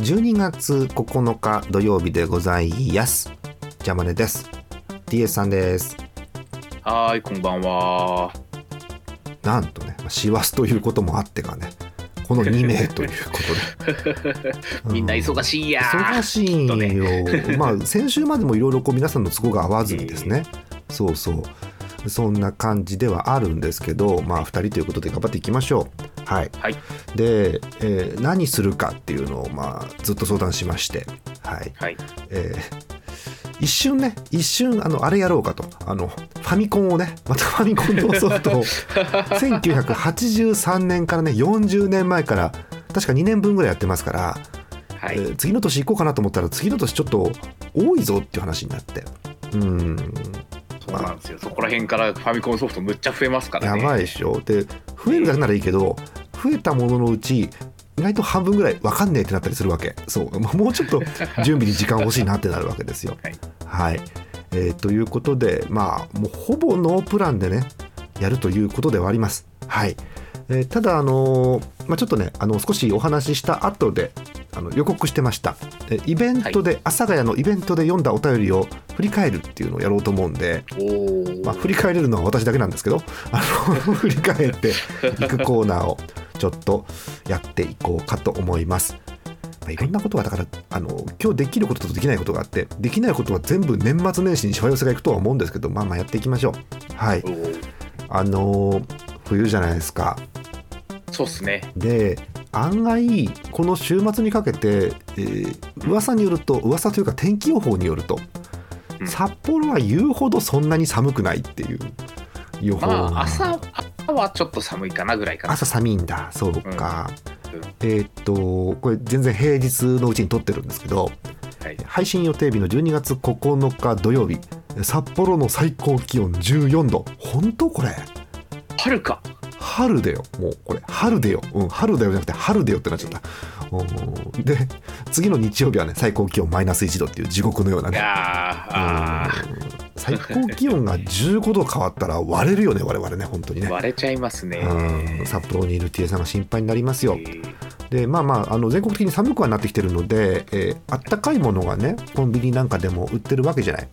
12月9日土曜日でございます。ジャマネです。TS さんです。はーいこんばんは。なんとね師走ということもあってかね。この2名ということで。みんな忙しいや忙しいよ、まあ先週までもいろいろこう皆さんの都合が合わずにですね、そうそう。そんな感じではあるんですけどまあ2人ということで頑張っていきましょう。はい、はいで、えー何するかっていうのをまあずっと相談しましてはい。はい。えー一瞬ね一瞬あのあれやろうかと。あのファミコンをねまたファミコンのソフトを1983年からね40年前から確か2年分ぐらいやってますから、はい、えー次の年行こうかなと思ったら次の年ちょっと多いぞっていう話になって。うん。そうなんですよ。そこら辺からファミコンソフトむっちゃ増えますからね。やばいでしょ。で増えるだけならいいけど増えたもののうち意外と半分ぐらい分かんねえってなったりするわけ。そう。まあもうちょっと準備に時間欲しいなってなるわけですよ。はい。はい、えーということでまあもうほぼノープランでねやるということではあります。はい、えーただあのーまあ、ちょっとねあの少しお話しした後であの予告してました。えーイベントで、阿佐ヶ谷のイベントで読んだお便りを振り返るっていうのをやろうと思うんで、まあ、振り返れるのは私だけなんですけどあの 振り返っていくコーナーをちょっとやっていこうかと思います。まあ、いろんなことがだからあの今日できることとできないことがあってできないことは全部年末年始にしわ寄せがいくとは思うんですけどまあまあやっていきましょう。はいあのー冬じゃないですか。そうっすねで案外この週末にかけて、えー噂によると噂というか天気予報によると、うん札幌は言うほどそんなに寒くないっていう予報まがあ朝朝はちょっと寒いかなぐらいかな。朝寒いんだ。そうか、うん。えーっとこれ全然平日のうちに撮ってるんですけどはい。配信予定日の12月9日土曜日札幌の最高気温14度。本当これ。春か春だよ。もうこれ春だよ、うん、春だよじゃなくて春だよってなっちゃった。うん。で次の日曜日はね最高気温マイナス1度っていう地獄のようないね最高気温が15度変わったら割れるよね我々ね本当にね。ー割れちゃいますね。うん。札幌にいる TA さんが心配になりますよ。えー。でまあまああの全国的に寒くはなってきてるので、えーあったかいものがねコンビニなんかでも売ってるわけじゃない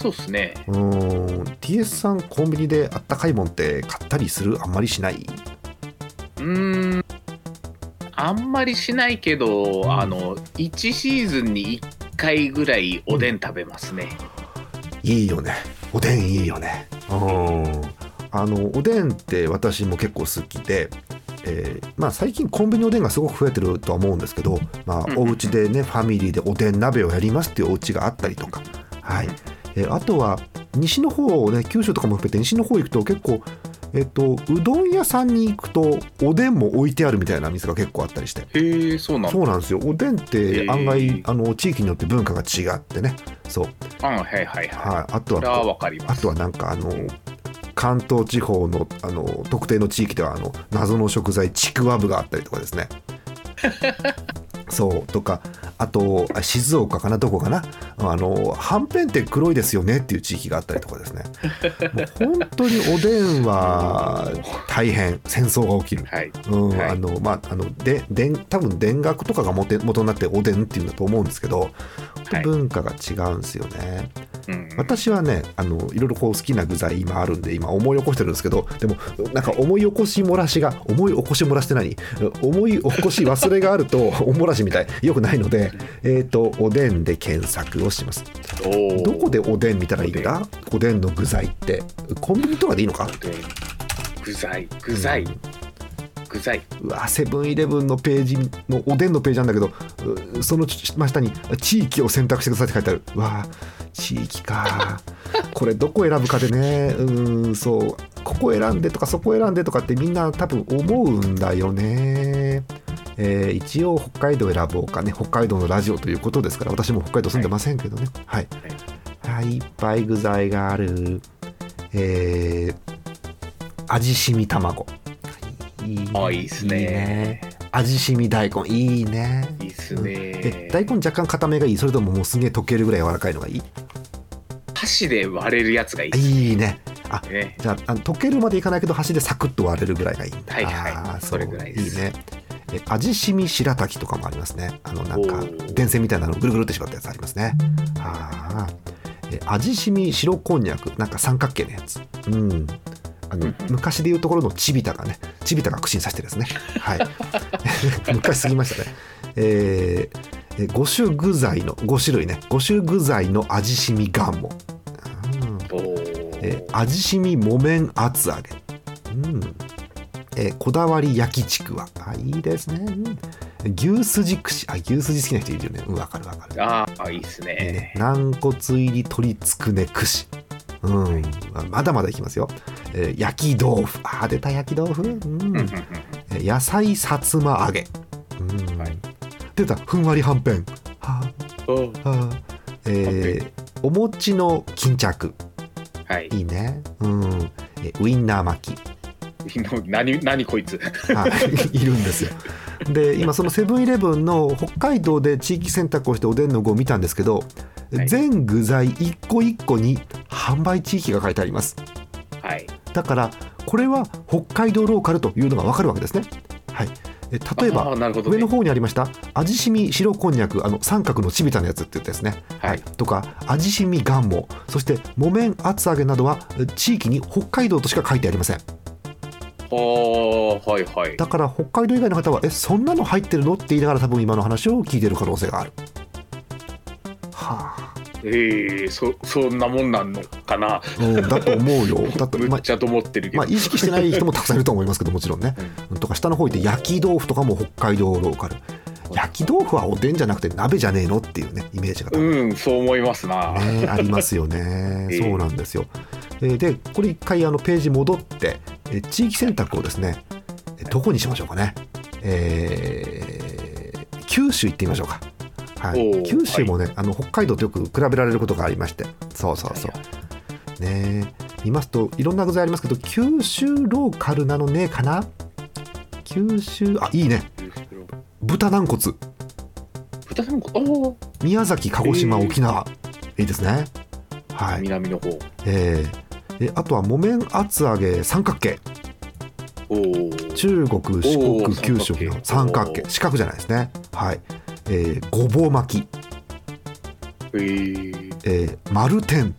そうっすね。うーん。TS さんコンビニであったかいもんって買ったりする？あんまりしない？うーん。あんまりしないけど、あの1シーズンに1回ぐらいおでん食べますね、いいよね。おでんいいよね。うん。あのおでんって私も結構好きでえーまあ、最近コンビニおでんがすごく増えてるとは思うんですけど、まあうん、お家でねファミリーでおでん鍋をやりますっていうお家があったりとか、はいえーあとは西の方ね九州とかも含めて西の方行くと結構、えっとうどん屋さんに行くとおでんも置いてあるみたいな店が結構あったりして。へえそうなんだ。そうなんですよ。おでんって案外、あの地域によって文化が違ってね。そう、あはいはいはい。はい、あとはあとはなんかあの関東地方のあの特定の地域ではあの謎の食材ちくわぶがあったりとかですね。そう。とかあとあ静岡かなどこかなあのはんぺんって黒いですよねっていう地域があったりとかですね。もう本当におでんは大変戦争が起きる。はい。うんはい。あのまああのででん多分田楽とかが元元になっておでんっていうんだと思うんですけど、はい。文化が違うんですよね。うん。私はねあのいろいろこう好きな具材今あるんで今思い起こしてるんですけどでもなんか思い起こし漏らしが思い起こし漏らして何思い起こし忘れがあると おもらしみたいよくないのでえっ、とおでんで検索をします。どこでおでん見たらいいんだ？おでん。の具材ってコンビニとかでいいのか？具材。具材、うん。具材。うわセブンイレブンのページのおでんのページなんだけどうその真下に「地域を選択してください」って書いてある。うわ地域か。これどこ選ぶかでね。うんそう。ここ選んでとかそこ選んでとかってみんな多分思うんだよね。えー一応北海道選ぼうかね。北海道のラジオということですから私も北海道住んでませんけどね。はい、はい、いっぱい具材がある。えー味しみ卵。いいね。あいいっすね味しみ大根。いいね。いいっすえね大根若干固めがいい。それとももうすげえ溶けるぐらい柔らかいのがいい？箸で割れるやつがいい。いいね。あね。じゃあ溶けるまでいかないけど箸でサクッと割れるぐらいがいいんだ。はいはい。それぐらいです。いいね。え味しみ白滝とかもありますね。あのなんか電線みたいなのぐるぐるって縛ったやつありますね。あー。え味しみ白こんにゃく。なんか三角形のやつ。うんあのうん昔でいうところのチビタがねチビタが口にさしてるですね。はい。昔すぎましたね。えーえ5種具材の5種類ね。5種具材の味しみがんも、うんえー味しみ木綿厚揚げ、うん。えーこだわり焼きちくわ。あいいですね、うん。牛すじ串。あ牛すじ好きな人いるよね。うんわかるわかる。ああいいっすいいねね。軟骨入り鶏つくね串。うん、まだまだいきますよ、えー焼き豆腐。あー出た焼き豆腐、うん。野菜さつま揚げ、うん。はい。出たふんわりはんぺん。はお。あはあ。えーお餅の巾着。はい。いいね。うん。えウインナー巻き。何何こいつ？はい、いるんですよ。で、今そのセブンイレブンの北海道で地域選択をしておでんの具を見たんですけど、はい。全具材一個一個に販売地域が書いてあります。はい。だから、これは北海道ローカルというのがわかるわけですね。はい。え例えあばー、なるほどね上の方にありました味しみ白こんにゃくあの三角のちびたのやつって言ったですね、はいとか味しみがんもそして木綿厚揚げなどはえ地域に北海道としか書いてありませんはいはい。だから北海道以外の方はえそんなの入ってるの？って言いながら多分今の話を聞いてる可能性があるはあ、えー、そそんなもんなんのかな？うん、だと思うよ だとまむっちゃと思ってるけど。まあ、意識してない人もたくさんいると思いますけどもちろんね、とか下の方行って焼き豆腐とかも北海道ローカル焼き豆腐はおでんじゃなくて鍋じゃねえのっていうねイメージがうん、そう思いますな。ね、ありますよね ええそうなんですよ。えーでこれ一回あのページ戻ってえー地域選択をですねえどこにしましょうかね、えー九州行ってみましょうか。はい、九州もね、あの北海道とよく比べられることがありまして。そうそうそう、ね見ますといろんな具材ありますけど九州ローカルなのねかな？九州あいいね。豚軟骨。豚さんこ、おー。宮崎鹿児島、えー。沖縄。いいですね。はい。南の方。えー。であとは木綿厚揚げ三角形。中国四お国ー九州の三角形。四角じゃないですね。はい、えーごぼう巻き、えー、えー、丸天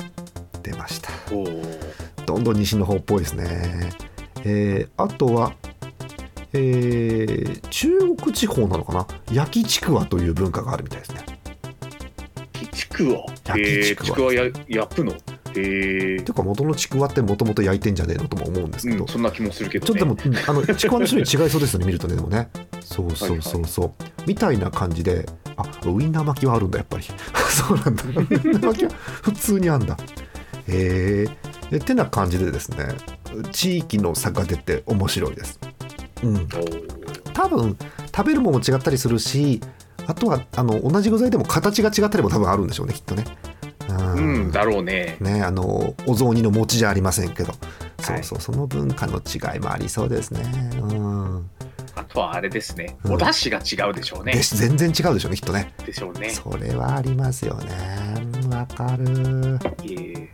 出ました。どんどん西の方っぽいですね、えーあとはえー中国地方なのかな？焼きちくわという文化があるみたいですね。ちくわ。焼きえー、ちくわ。ちくわや焼くの？えーていうか元のちくわってもともと焼いてんじゃねえのとも思うんですけど、うん、そんな気もするけど、ちょね。っとでも、うんあの ちくわの種類違いそうですよね、見るとね、でもね。そうそうそうそう。みたいな感じで、あウインナー巻きはあるんだ、やっぱり。そうなんだ。ウインナー巻きは普通にあんだ。へえ。ってな感じでですね、地域の差が出て面白いです。うん。多分、食べるものも違ったりするし、あとはあの同じ具材でも形が違ったりも多分あるんでしょうね、きっとね。ううん、だろうね。ね、あのお雑煮の餅じゃありませんけど、そはいうそうその文化の違いもありそうですね。うん、あとはあれですね。うんお出汁が違うでしょうね。でし全然違うでしょうねきっとね。でしょうね。それはありますよね。うんわかる。えー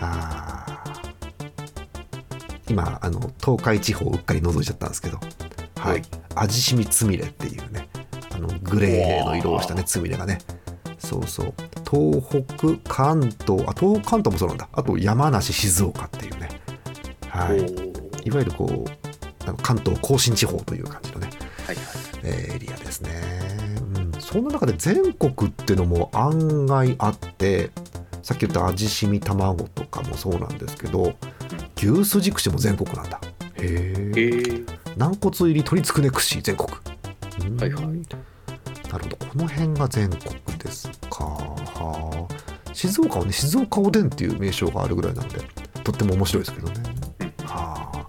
あー今あの東海地方をうっかり覗いちゃったんですけど、ははいい、味しみつみれっていうねあのグレーの色をしたねつみれがねそうそう。東北関東あ東北関東もそうなんだ。あと山梨静岡っていうね。はい。いわゆるこう関東甲信地方という感じのね、はいはい。えーエリアですね、うん、そんな中で全国っていうのも案外あってさっき言った味しみ卵とかもそうなんですけど、牛すじ串も全国なんだ。へええー、軟骨入り鶏つくね串全国。うん。はいはい。なるほど。この辺が全国静岡はね静岡おでんっていう名称があるぐらいなのでとっても面白いですけどね。うん。はあ、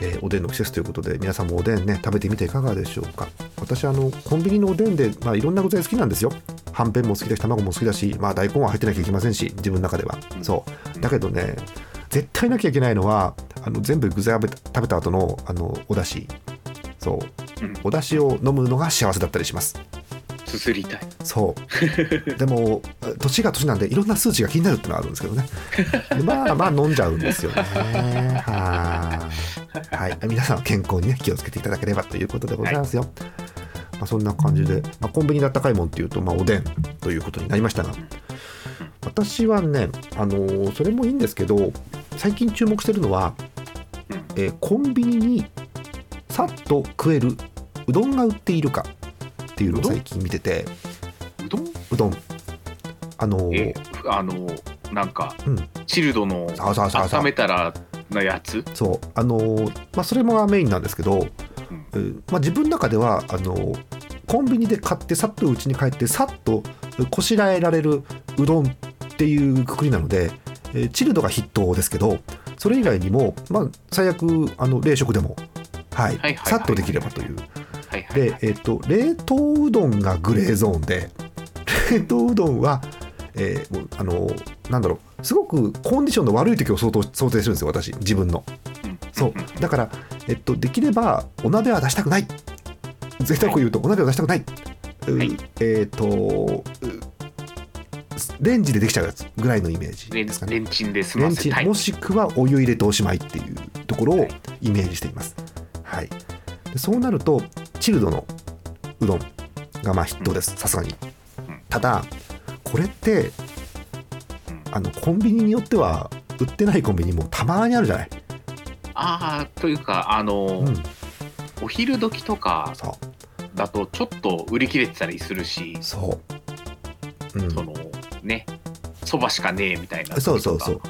えーおでんの季節ということで皆さんもおでんね食べてみていかがでしょうか。私あのコンビニのおでんで、まあ、いろんな具材好きなんですよ。はんぺんも好きだし卵も好きだし、まあ、大根は入ってなきゃいけませんし自分の中では、うん。そう。だけどね絶対なきゃいけないのはあの全部具材食べ食べた後のあのお出汁。そう。うん。お出汁を飲むのが幸せだったりしますすすりたい。そう。でも年が年なんでいろんな数値が気になるってのはあるんですけどね。でまあまあ飲んじゃうんですよね。はい。はい、皆さんは健康にね気をつけていただければということでございますよ。まあ、そんな感じで、まあ、コンビニであったかいもんっていうと、まあ、おでんということになりましたが。私はね、あのーそれもいいんですけど最近注目してるのは、えーコンビニにさっと食えるうどんが売っているかっていうのを最近見てて。うどん？うどん。あのーえあのなんか、うん。チルドの温めたらのやつ？そう。あのーまあそれもメインなんですけど、うん。えーまあ、自分の中ではあのーコンビニで買ってさっと家に帰ってさっとこしらえられるうどんっていうくくりなので、えーチルドが筆頭ですけどそれ以外にも、まあ、最悪あの冷食でも、はいはいはいはい。さっとできればというはいはいで、えっと冷凍うどんがグレーゾーンで冷凍うどんは、えーあのなんだろうすごくコンディションの悪い時を想定想定するんですよ私自分の。うん。そう。だから、えっと、できればお鍋は出したくない。絶対こう言うと、お鍋は出したくない、うはい。えっとうレンジでできちゃうやつぐらいのイメージレンですかね。レンチンで済レンチンもしくはお湯入れておしまいっていうところをイメージしています。はい、でそうなるとチルドのうどんがまあ筆頭ですさすがにうん。ただこれってうんあのコンビニによっては売ってないコンビニもたまにあるじゃない。ああというかあの、うん、お昼時とかだとちょっと売り切れてたりするし、そう。うん、そのねそばしかねえみたいなそうそうそう。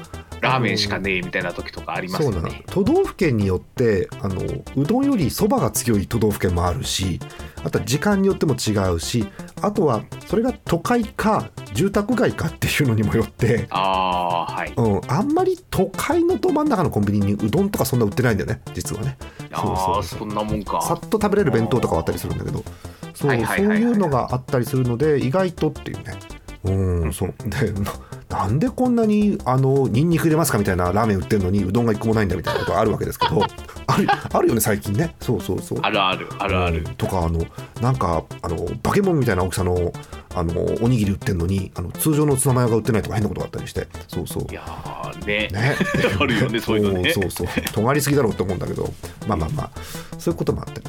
ラーメンしかねえみたいな時とかありますね。都道府県によってあのうどんよりそばが強い都道府県もあるしあとは時間によっても違うしあとはそれが都会か住宅街かっていうのにもよって、ああはい。うん、あんまり都会のど真ん中のコンビニにうどんとかそんな売ってないんだよね実はね。あそうそうあそんなもんか。さっと食べれる弁当とかはあったりするんだけど。そうそういうのがあったりするので意外とっていうねうん。そう。でななんでこんなにあのニンニク入れますかみたいなラーメン売ってるのにうどんが一個もないんだみたいなことがあるわけですけど あるあるよね最近ね。そうそうそう。あるあるあるある。うん。とかあのなんかあのバケモンみたいな大きさのあのおにぎり売ってるのにあの通常のツナマヨが売ってないとか変なことがあったりして。そうそう。いやーね。ね。あるよねそういうのね。そうそう。そう尖りすぎだろうって思うんだけど。まあまあまあ。そういうこともあって。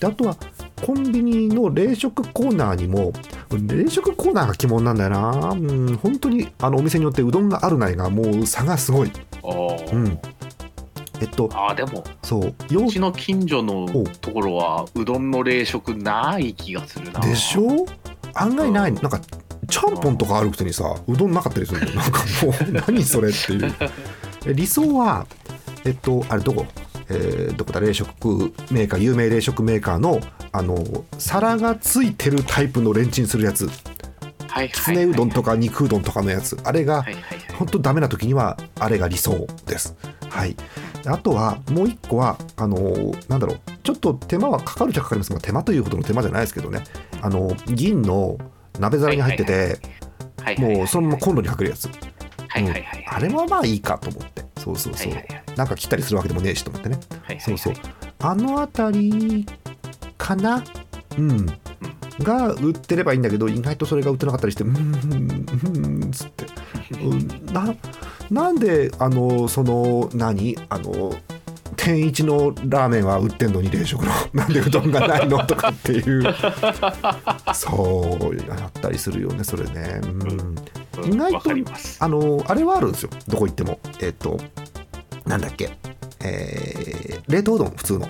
であとはコンビニの冷食コーナーにも冷食コーナーが鬼門なんだよな。うん本当にあのお店によってうどんがあるないがもう差がすごい。うん。えっとあーでもそう。ようちの近所のおところはうどんの冷食ない気がするな。でしょ？案外ない。うん。なんかちゃんぽんとかあるくせにさうどんなかったりするの？なんかもう何それっていう。え理想はえっとあれどこ？えーどこだ冷食メーカー有名冷食メーカーのあの皿がついてるタイプのレンチンするやつ。きつねうどんとか肉うどんとかのやつ。あれが本当ダメな時にはあれが理想です。はい、あとはもう一個はあのなんだろう。ちょっと手間はかかるっちゃかかりますが手間というほどの手間じゃないですけどね。あの銀の鍋皿に入ってて、もうそのままコンロにかけるやつ、はいはいはいはい。あれはまあいいかと思って。そうそうそう、はいはいはい。なんか切ったりするわけでもねえしと思ってね。はいはいそうそう。あの辺りかな？うん。が売ってればいいんだけど意外とそれが売ってなかったりしてうーんうーんつって、うん、ななんであのその何？あの天一のラーメンは売ってんのに冷食の？なんでうどんがないの？とかっていう。そうやったりするよねそれね、うん、うん意外とあのあれはあるんですよ。どこ行っても。えっ、となんだっけ。えー冷凍うどん普通の。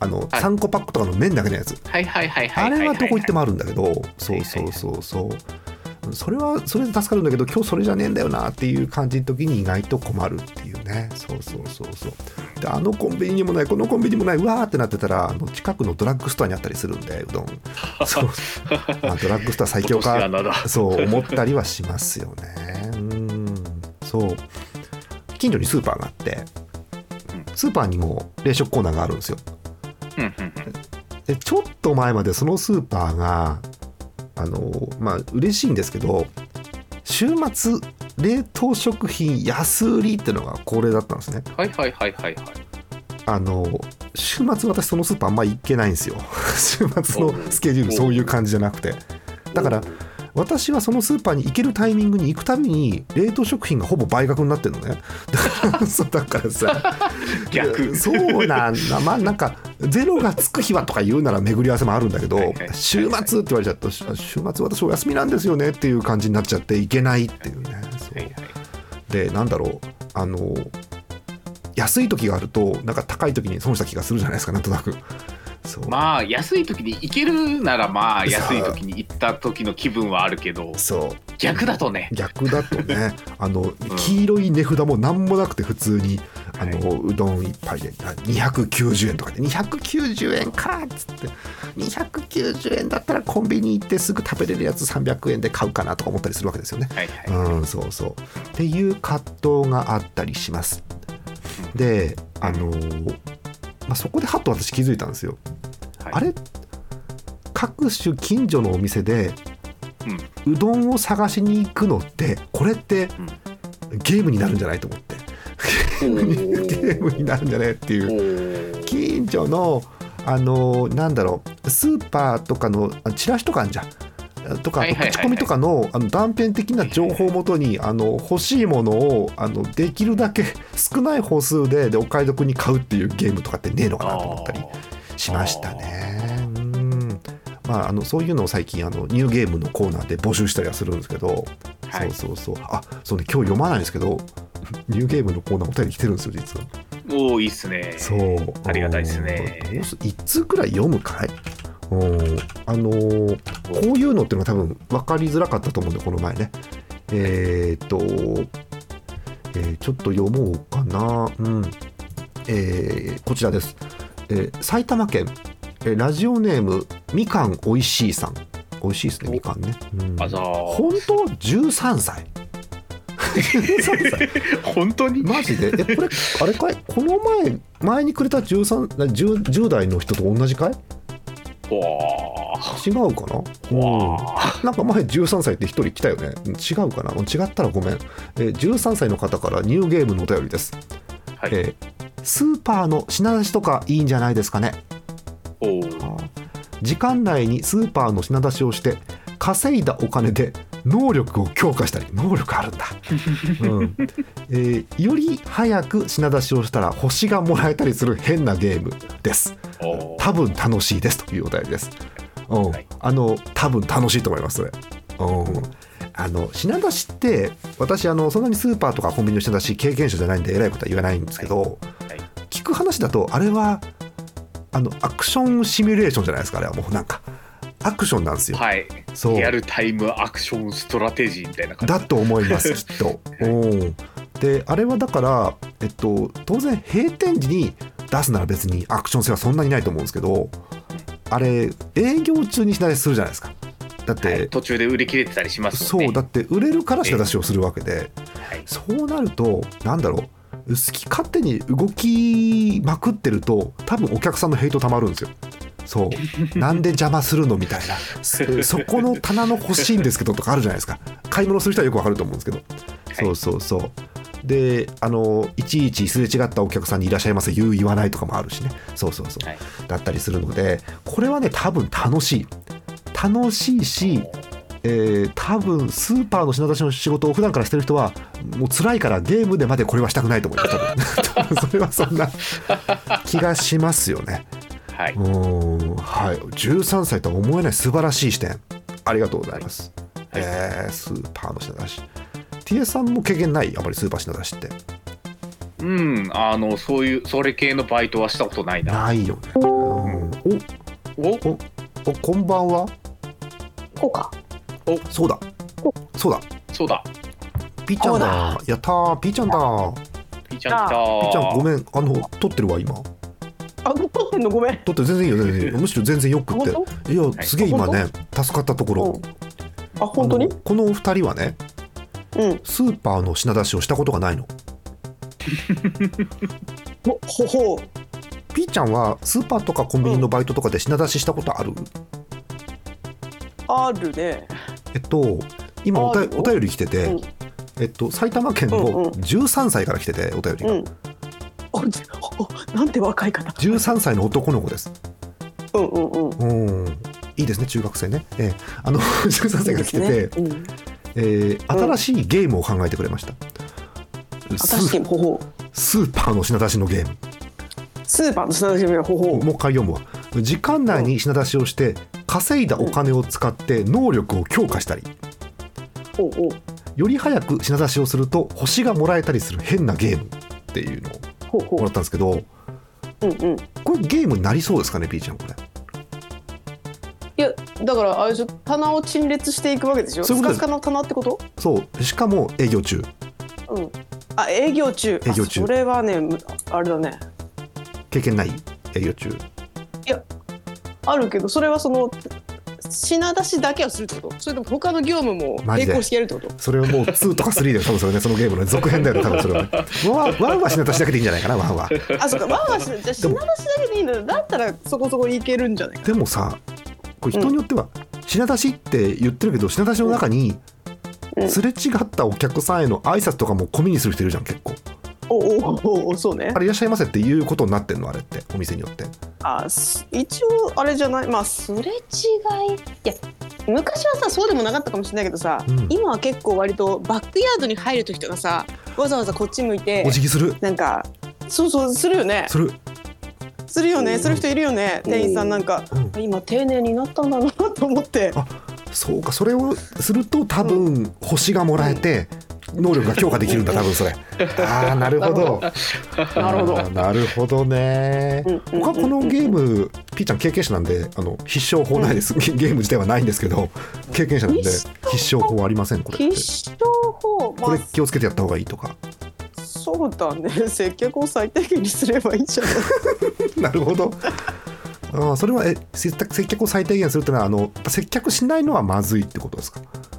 あの、はい。3個パックとかの麺だけのやつ。あれはどこ行ってももあるんだけど。そうそうそうそう。それはそれで助かるんだけど今日それじゃねえんだよなっていう感じの時に意外と困るってね。そうそうそうそう。であのコンビニにもないこのコンビニにもないうわーってなってたらあの近くのドラッグストアにあったりするんでうどん。そう、まあ、ドラッグストア最強かそう思ったりはしますよね。うん。そう。近所にスーパーがあってスーパーにも冷食コーナーがあるんですよ。うんうんうん。でちょっと前までそのスーパーがあのまあ嬉しいんですけど週末冷凍食品安売りっていうのが恒例だったんですね。はいはいはいはいはい。あの週末私そのスーパーあんま行けないんですよ。週末のスケジュールそういう感じじゃなくて。だから私はそのスーパーに行けるタイミングに行くたびに冷凍食品がほぼ倍額になってるのね。だからそうだからさ。逆。そうなんだ。まあなんかゼロがつく日はとか言うなら巡り合わせもあるんだけどはいはいはい週末って言われちゃうと週末私お休みなんですよねっていう感じになっちゃって行けないっていうねはいはい。でなんだろうあの安い時があるとなんか高い時に損した気がするじゃないですかなんとなく、まあ安い時に行けるならまあ安い時に行った時の気分はあるけどそう。逆だとね。逆だとね。あの黄色い値札も何もなくて普通にあの、うどん一杯であ290円とかで290円かっつって290円だったらコンビニ行ってすぐ食べれるやつ300円で買うかなとか思ったりするわけですよね。はいはい。うん、そうそう。っていう葛藤があったりします。で、あのーまあ、そこでハッと私気づいたんですよ。はい。あれ？各種近所のお店で、うどんを探しに行くのってこれってゲームになるんじゃないと思って。ゲームになるんじゃないっていう。近所のあのなんだろうスーパーとかのあチラシとかあるじゃん。とか口コミとかのあの断片的な情報をもとにあの欲しいものをあのできるだけ 少ない歩数ででお買い得に買うっていうゲームとかってねえのかなと思ったりしましたね。うん。まあ、あのそういうのを最近あのニューゲームのコーナーで募集したりはするんですけど、はい。そうそうそう。あそうね今日読まないんですけど ニューゲームのコーナーお便り来てるんですよ実は。おおいいっすね。そう。ありがたいですね。うんどうす一通くらい読むかい？うんあのーこういうのっていうのが多分分かりづらかったと思うんでこの前ね。えーっと、えーちょっと読もうかな。うん。えーこちらです、えー埼玉県、えーラジオネームみかんおいしいさん。おいしいですねみかんね、うん。あざー本当？13歳。13歳。本当に？マジで？えこれあれかい？この前前にくれた 13, 10, 10代の人と同じかい？わ違うかな、ーわーなんか前13歳って1人来たよね。うん違うかな？うん違ったらごめん、えー13歳の方からニューゲームのお便りです、はい。えースーパーの品出しとかいいんじゃないですかね。お時間内にスーパーの品出しをして稼いだお金で能力を強化したり能力あるんだ、うん。えーより早く品出しをしたら星がもらえたりする変なゲームです。多分楽しいですというお便りです、うん。はい。あの多分楽しいと思いますそれ、うん。あの品出しって私あのそんなにスーパーとかコンビニの品出し経験者じゃないんでえらいことは言わないんですけど、はい。聞く話だとあれはあのアクションシミュレーションじゃないですかあれはもうなんかアクションなんですよ、はい。そう。リアルタイムアクションストラテジーみたいな感じ。だと思います きっと。うん。であれはだから、えっと、当然閉店時に出すなら別にアクション性はそんなにないと思うんですけどあれ営業中に品出しするじゃないですか。だって、はい。途中で売り切れてたりしますね。そうだって売れるから品出しをするわけで、はい。そうなるとなんだろう。好き勝手に動きまくってると多分お客さんのヘイトたまるんですよ。そう。なんで邪魔するのみたいな。そ そこの棚の欲しいんですけどとかあるじゃないですか。買い物する人はよくわかると思うんですけど、そうそうそう。であのいちいちすれ違ったお客さんにいらっしゃいませ言う言わないとかもあるしね。そうそうそう、はい。だったりするのでこれはね多分楽しい。楽しいしえー多分スーパーの品出しの仕事を普段からしてる人はもう辛いからゲームでまでこれはしたくないと思います。多分 それはそんな気がしますよねはい。うーんはい。13歳とは思えない素晴らしい視点。ありがとうございます、はい。えースーパーの品出し。TS さんも経験ない？あまりスーパー品出しって。うんあのそういうそれ系のバイトはしたことないな。ないよね、うん、お？お？お？お？こんばんは？こうか。そうだ。そうだ。そうだ。ピーちゃんだ。やったー。ピーちゃんだピーちゃん来たピーちゃんごめん。あの撮ってるわ今あ、撮ってんの？ごめん。撮ってる全然いいよ全然いいよ。むしろ全然よくって本いやすげえ今ね助かったところ、うん。あ、本当に？このお二人はねうん。スーパーの品出しをしたことがないの。ほほほう。ピーちゃんはスーパーとかコンビニのバイトとかで品出ししたことある、あるね。えっと今おたお便り来てて、うん。えっと埼玉県うんうん。の13歳から来ててお便りが、うん。おなんて若い方。13歳の男の子です。うんうんうん。うん。いいですね中学生ね、ええ。あの 13歳が来てて、ね。うん。えー新しいゲームを考えてくれました、新しいほほスーパーの品出しのゲーム。スーパーの品出しのほほもう一回読むわ時間内に品出しをして稼いだお金を使って能力を強化したり。ほうほう。より早く品出しをすると星がもらえたりする変なゲームっていうのをもらったんですけどううんうん。これゲームになりそうですかねピーちゃんこれ？いやだからあれでしょ棚を陳列していくわけでしょ？そういうの棚ってこと？そう。しかも営業中。うん。あ営業中。営業中。あそれはねむあれだね。経験ない営業中。あるけどそれはその品出しだけをするってこと？それとも他の業務も並行してやるってこと？それはもう2とか3だよ多分それねそのゲームの続編だよね多分 それは。ねワンワンは品出しだけでいいんじゃないかなワンはあそうかワンは品出しだけでいいんだだったらそこそこいけるんじゃないかでもさこれ人によっては品出しって言ってるけど品出しの中にうん。すれ違ったお客さんへの挨拶とかも込みにする人いるじゃん結構おおおおそうね。あれいらっしゃいませっていうことになってんのあれってお店によって。あす一応あれじゃない？まあすれ違い。いや昔はさそうでもなかったかもしれないけどさ、うん。今は結構割とバックヤードに入る時とかさわざわざこっち向いてお辞儀する。なんかそうそうするよね。する、するよね。する人いるよね。店員さんなんかうん、今丁寧になったんだなと思って。あそうか。それをすると多分星がもらえて能力が強化できるんだ多分それ。ああなるほど。なるほど。なるほどね。うんうんうん。うん僕はこのゲームピーちゃん経験者なんであの必勝法ないです、ゲゲーム自体はないんですけど経験者なんで必必勝法ありませんこれって。必勝法？まあこれ気をつけてやった方がいいとか。そうだね。接客を最低限にすればいいんじゃない なるほど。あーそれはえ接客を最低限するってのはあの接客しないのはまずいってことですか？あ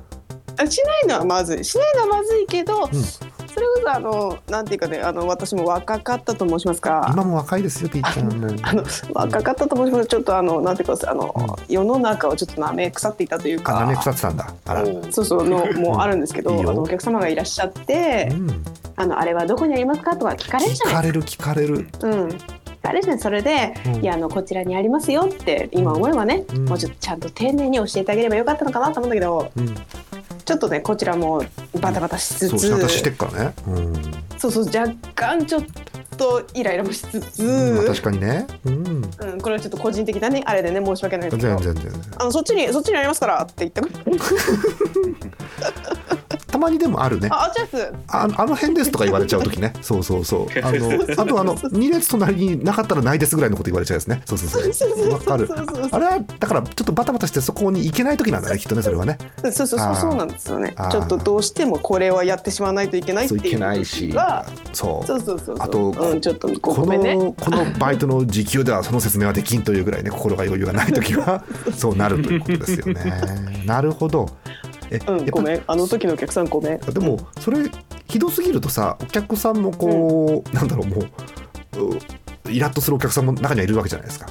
しないのはまずい。しないのはまずいけど、うん。それこそあのなんていうかねあの私も若かったと申しますか。今も若いですよピーちゃん。もあの若かったと申します。ちょっとあのなんていうかあの、世の中をちょっと舐め腐っていたというか。あなめ腐ってたんだ。あら、そうそうの もうあるんですけどいいお客様がいらっしゃってうん、あのあれはどこにありますかとか聞かれるじゃない聞かれる聞かれる。うん聞かれる。じゃないそれで、うん。いやあのこちらにありますよって今思えばね、うん。もうちょっとちゃんと丁寧に教えてあげればよかったのかなと思うんだけどうん。ちょっとねこちらもバタバタしつつ、そうししてっからね。うん、そうそう若干ちょっとイライラもしつつ、確かにね。うん。うん、これはちょっと個人的なねあれでね申し訳ないですけど。あのそっちにそっちにありますからって言ってくる たまにでもあるね。ああっちですああの辺ですとか言われちゃう時ね。そうそうそう。あのあとあの2列隣になかったらないですぐらいのこと言われちゃうやつね。そうそうそう。そうそうそう。わかる。そうそうそう。あれはだからちょっとバタバタしてそこに行けない時なんだねきっとねそれはね。そうそうそうそうなんですよね。ちょっとどうしてもこれはやってしまわないといけないっていう。そういけないし。はそうそうそうそう。そうあとうん、ちょっとごめんこのバイトの時給ではその説明はできんというぐらいね心が余裕がない時は そうなるということですよね。なるほど。えうんごめん。あの時のお客さんごめん。でもそれひどすぎるとさお客さんもこう、なんだろうもううイラッとするお客さんも中にはいるわけじゃないですか。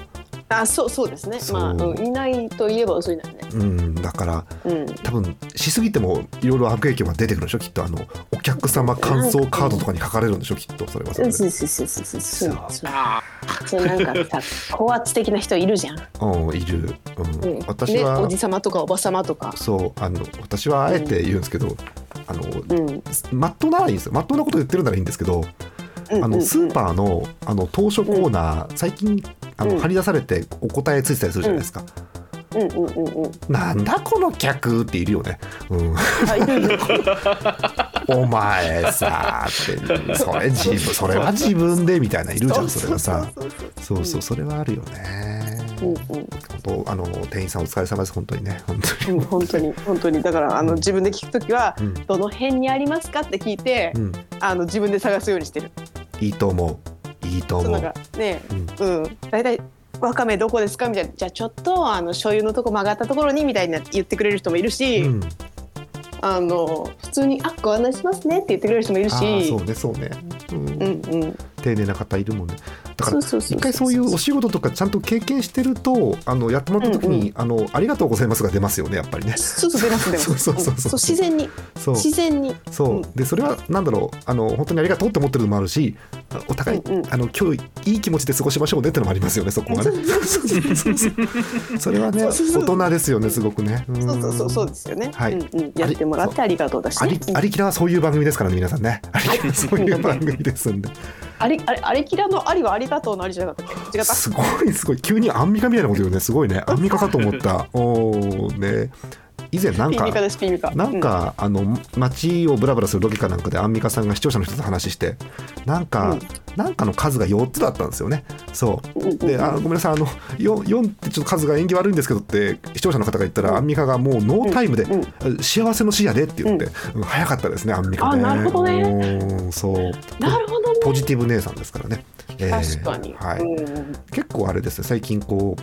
あそうそうですね。まあ、うん、いないといえば嘘になるね。うん、だからうん。多分しすぎてもいろいろ悪影響が出てくるでしょきっと。あのお客様感想カードとかに書かれるんでしょきっとそれはそれで。そうそうそうそうそう。そう。そう。あそう。なんかさ高圧的な人いるじゃん、うんいる。うん。うん、私はねおじさまとかおばさまとか。そう。あの私はあえて言うんですけど、あのうん。まっとうならいいんですよ。まっとうなこと言ってるならいいんですけど、うんあのスーパーのあの当初コーナー、最近あの、うん。張り出されてお答えついてたりするじゃないですか、うん。うんうんうんなんだこの客っているよね、お前さってそれ自分それは自分でみたいないるじゃんそれはさ。そうそうそうそれはあるよね、うんうん。本当あの店員さんお疲れ様です本当にね。本当に。うん本当に。本当に。だからあの自分で聞くときはうん、どの辺にありますかって聞いて、うん、あの自分で探すようにしてる。いいと思う。いいと思う。そうなんかね、うん。うん、大体わかめどこですか？みたいな。じゃあちょっとあの醤油のとこ曲がったところにみたいな言ってくれる人もいるし、うん、あの普通にあご案内しますねって言ってくれる人もいるし。そうねそうね、うん。うんうん。丁寧な方いるもんねだから一回そういうお仕事とかちゃんと経験してるとあのやってもらった時に、あの「ありがとうございます」が出ますよねやっぱりね。そうそう出ます出ます。そうそうそうそう。ん。自然に。そう。自然に。そう、うん。でそれはなんだろう。あの本当にありがとうって思ってるのもあるしあお互い、うんうん。あの今日いい気持ちで過ごしましょうねってのもありますよねそこはね。そうそうそうそう。それはね大人ですよねすごくね。ん。そうそうそうそうですよね、はい。うんうん、やってもらってありがとうだしあねりありきらはそういう番組ですからね皆さんね。ありきらはそういう番組ですんで。ありあれありきらのありはありがとうのありじゃなかったっけ？違った？すごいすごい。急にアンミカみたいなこと言うねすごいね。アンミカかと思った。おーね。以前なんかなんか、あの街をブラブラするロケかなんかでアンミカさんが視聴者の人と話してなんか、うん。なんかの数が4つだったんですよね。そう。うんうんであごめんなさい。あの 4, 4ってちょっと数が縁起悪いんですけどって視聴者の方が言ったら、うん。アンミカがもうノータイムで、うん。幸せの死やでって言って、うん。早かったですねアンミカね。あなるほどね。うんそう。なるほど。ねポジティブ姉さんですからね、えー確かに、はい。うん。結構あれですね。最近こう、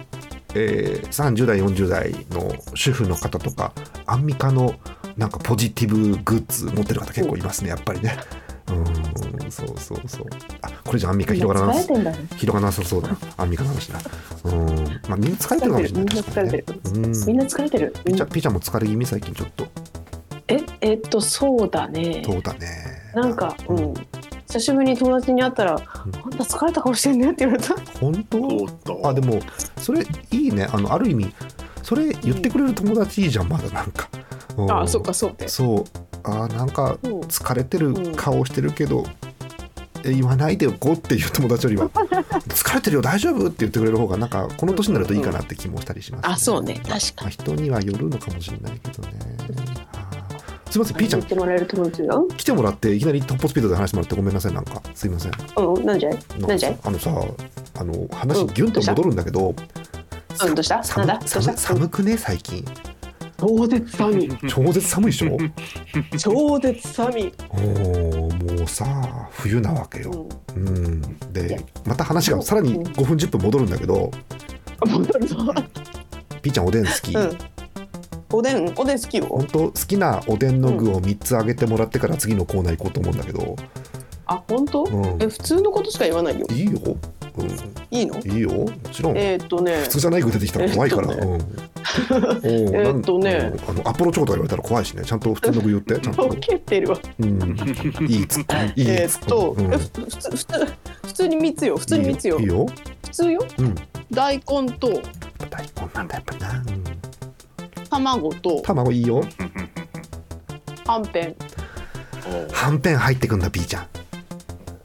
えー30代40代の主婦の方とかアンミカのなんかポジティブグッズ持ってる方結構いますねやっぱりね。うん。そうそうそう。あこれじゃアンミカ広がらな広がらなさそうだな。アンミカの話だ。うん。まあみんな疲れてるかもしれない。みんな疲れてる。みんな疲れてる、ピーちゃん。ピーちゃんも疲れ気味最近ちょっと。ええっとそうだね。そうだね。なんかうん久しぶりに友達に会ったら「あんた疲れた顔してんね」って言われた。本当？あでもそれいいね。あのある意味それ言ってくれる友達いいじゃんまだなんか。うん。あそっかそうね。そう。あなんかうん。疲れてる顔してるけど、え言わないでおこうっていう友達よりは 疲れてるよ大丈夫？って言ってくれる方がなんかこの年になるといいかなって気もしたりします、あそうね。確まかあ、人にはよるのかもしれないけどね、あーすいませんにピーちゃん。言ってもらえる友達が来てもらっていきなりトップスピードで話してもらってごめんなさいなんか。すいません。うんなんじゃい？なんじゃい？あのさあの話うん。ギュンと戻るんだけど、うんどうした？寒なんだ？どうした？寒寒くね？最近。超絶寒い。超絶寒いでしょ？超絶寒い、おーもうさ冬なわけよ、うん。でまた話がさらに5分10分戻るんだけど。戻るぞ。ピーちゃんおでん好き、うんおでんおでん好きよ。本当好きなおでんの具を3つあげてもらってから次のコーナー行こうと思うんだけど、あ本当、うん。え普通のことしか言わないよ。いいよ、いいの？うん、いいよ。もちろん、えーっとね。普通じゃない具出てきたら怖いから、えっとうん おーえっとね。あのアポロチョコとか言われたら怖いしね。ちゃんと普通の具 言ってちゃんと。ボ、ケてるわ。うん、いいツッコミ。いいえーっと、えふ普通普通普通に3つよ。普通に3つよ。いいよ。普通よ。うん、大根と。大根なんだやっぱりな、うん、卵と卵いいよ。はんぺん。はんぺん入ってくんだ B ちゃん。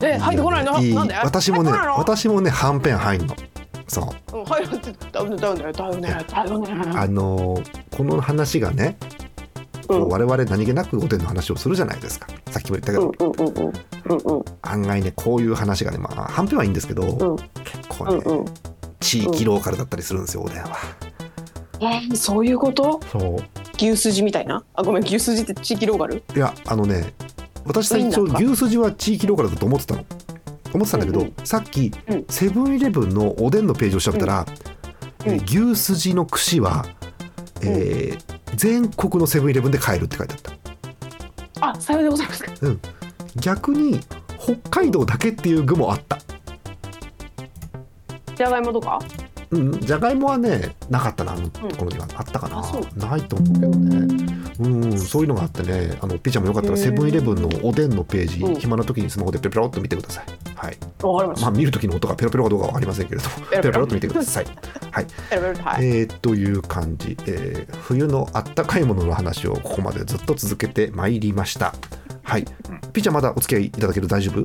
え入ってこないの？いい。なんで？私もね入ってこないの？私もねはんぺん入んの。そう。うん入るってだよねだ。よねだよねだよ。ねあのーこの話がねこう我々何気なくおでんの話をするじゃないですか。さっきも言ったけど、うんうんうんうんうんうん。案外ねこういう話がねまあはんぺんはいいんですけど、うん。結構ね、うんうん。地域ローカルだったりするんですよおでんはえーそういうこと？そう。牛すじみたいな？あごめん牛すじって地域ローカル？いやあのね私最初牛すじは地域ローカルだと思ってたの。思ってたんだけど、うんうんさっきうん。セブンイレブンのおでんのページを調べたら、うん。えー牛すじの串は、えー全国のセブンイレブンで買えるって書いてあった。あさようでございますか。逆に北海道だけっていう具もあった。じゃがいもとか？うんじゃがいもはねなかったなあのところには、あったかな。ないと思うけどね。うんそういうのがあってねあのピーちゃんもよかったらセブンイレブンのおでんのページ、うん。暇な時にスマホでペロペロっと見てください。はい。わかりましまあた見る時の音がペロペロかどうかはありませんけれどもペロペロっと見てください。はい。はい。えー、という感じ、えー冬のあったかいものの話をここまでずっと続けてまいりました。はい。ピーちゃんまだお付き合いいただける大丈夫？お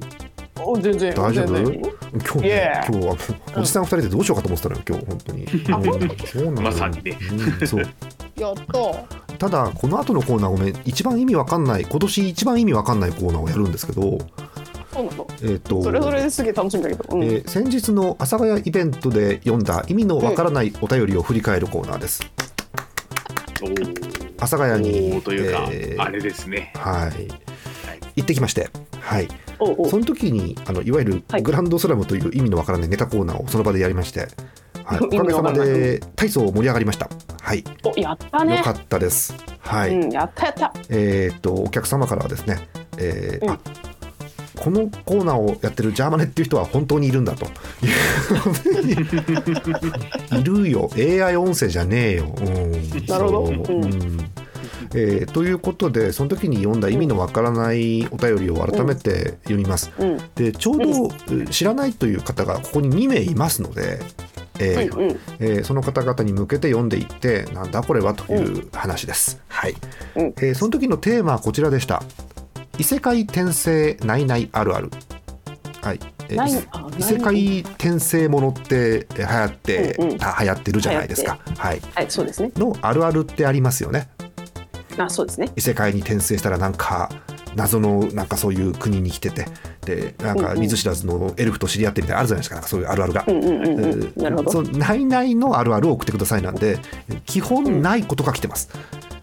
全然大丈夫？今日今日はおじさん二人でどうしようかと思ってたのよ今日本当に？あうんそうなまさにね。うんそう。やった。ただこの後のコーナーごめん一番意味わかんない今年一番意味わかんないコーナーをやるんですけどそうなの？えっ、とそれぞれですげえ楽しみだけどうん。えー先日の阿佐ヶ谷イベントで読んだ意味のわからないお便りを振り返るコーナーです。おー。阿佐ヶ谷にというか、えーあれですね。はい、行ってきまして、はい、おうおう。その時にあのいわゆるはい。グランドスラムという意味のわからないネタコーナーをその場でやりまして、はい、おかげさまで大層盛り上がりました。はい、おやったね。よかったです。はい、うんやったやった。えーっとお客様からはですね、えーうん。あこのコーナーをやってるジャーマネっていう人は本当にいるんだと。いるよ。AI 音声じゃねえよ、うん、なるほど。うんえーということでその時に読んだ意味のわからないお便りを改めて読みます。うんでちょうどえ知らないという方がここに2名いますので、えーうんうんえーその方々に向けて読んでいってなんだこれはという話です。はいうんえーその時のテーマはこちらでした。異世界転生ないないあるある。はい。え異世界転生ものってえー流行って、うんうんあ流行ってるじゃないですか。はい。はいそうですねのあるあるってありますよね。あそうですね。異世界に転生したらなんか謎のなんかそういう国に来てて。でなんか見ず知らずのエルフと知り合ってみたいなのあるじゃないですか。なんかそういうあるあるが。なるほど。そのないないのあるあるを送ってくださいなんで基本ないことが来てます。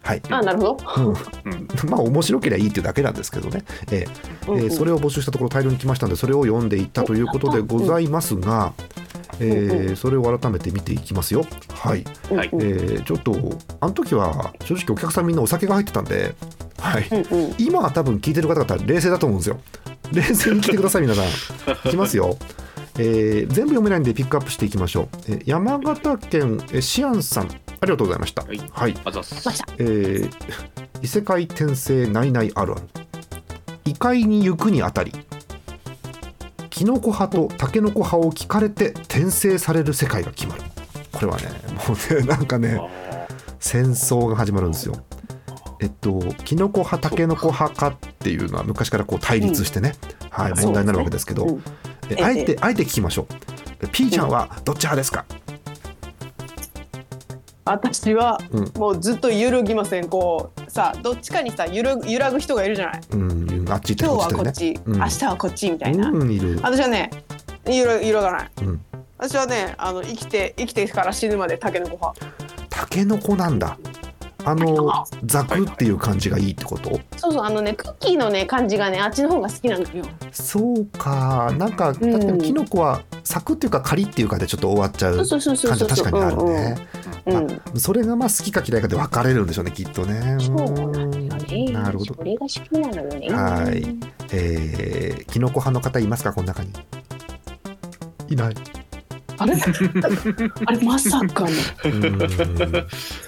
はい。あなるほど。うん。うん。まあ面白ければいいっていうだけなんですけどね、えーうんうん。えーそれを募集したところ大量に来ましたのでそれを読んでいったということでございますが、えーそれを改めて見ていきますよ。はい、えーちょっとあの時は正直お客さんみんなお酒が入ってたんで、はい、うんうん今は多分聞いてる方々冷静だと思うんですよ。冷静に聞いてください皆さん。いきますよ。えー全部読めないんでピックアップしていきましょう。えー山形県えーシアンさんありがとうございました。はいはいえー異世界転生ないないあるある異界に行くにあたりキノコ派とタケノコ派を聞かれて転生される世界が決まる。これはねもうねなんかね戦争が始まるんですよ。えっとキノコ派タケノコ派かっていうのは昔からこう対立してね、はい、問題になるわけですけど、うん。ええあえてあえて聞きましょう。P ちゃんはどっち派ですか、私はうん。もうずっと揺るぎません。こうさどっちかにさ揺る揺らぐ人がいるじゃない？うん、あっち今日はこっち明日はこっちみたいな、うんいる、私はね揺ら揺らがない。うん、私はねあの生きて生きてから死ぬまでタケノコ派。タケノコなんだあのザクっていう感じがいいってこと？そうそうあのねクッキーのね感じがねあっちの方が好きなんだよ。そうか。なんかだってうんキノコはサクっていうかカリっていうかでちょっと終わっちゃう感じは確かにあるね、うんうん、うん。まあそれがまあ好きか嫌いかで分かれるんでしょうねきっとね。そうなんだよね。うん。なるほど。それが好きなのよね。はい。えー、キノコ派の方いますか？この中に。いないあれ？あれまさかの。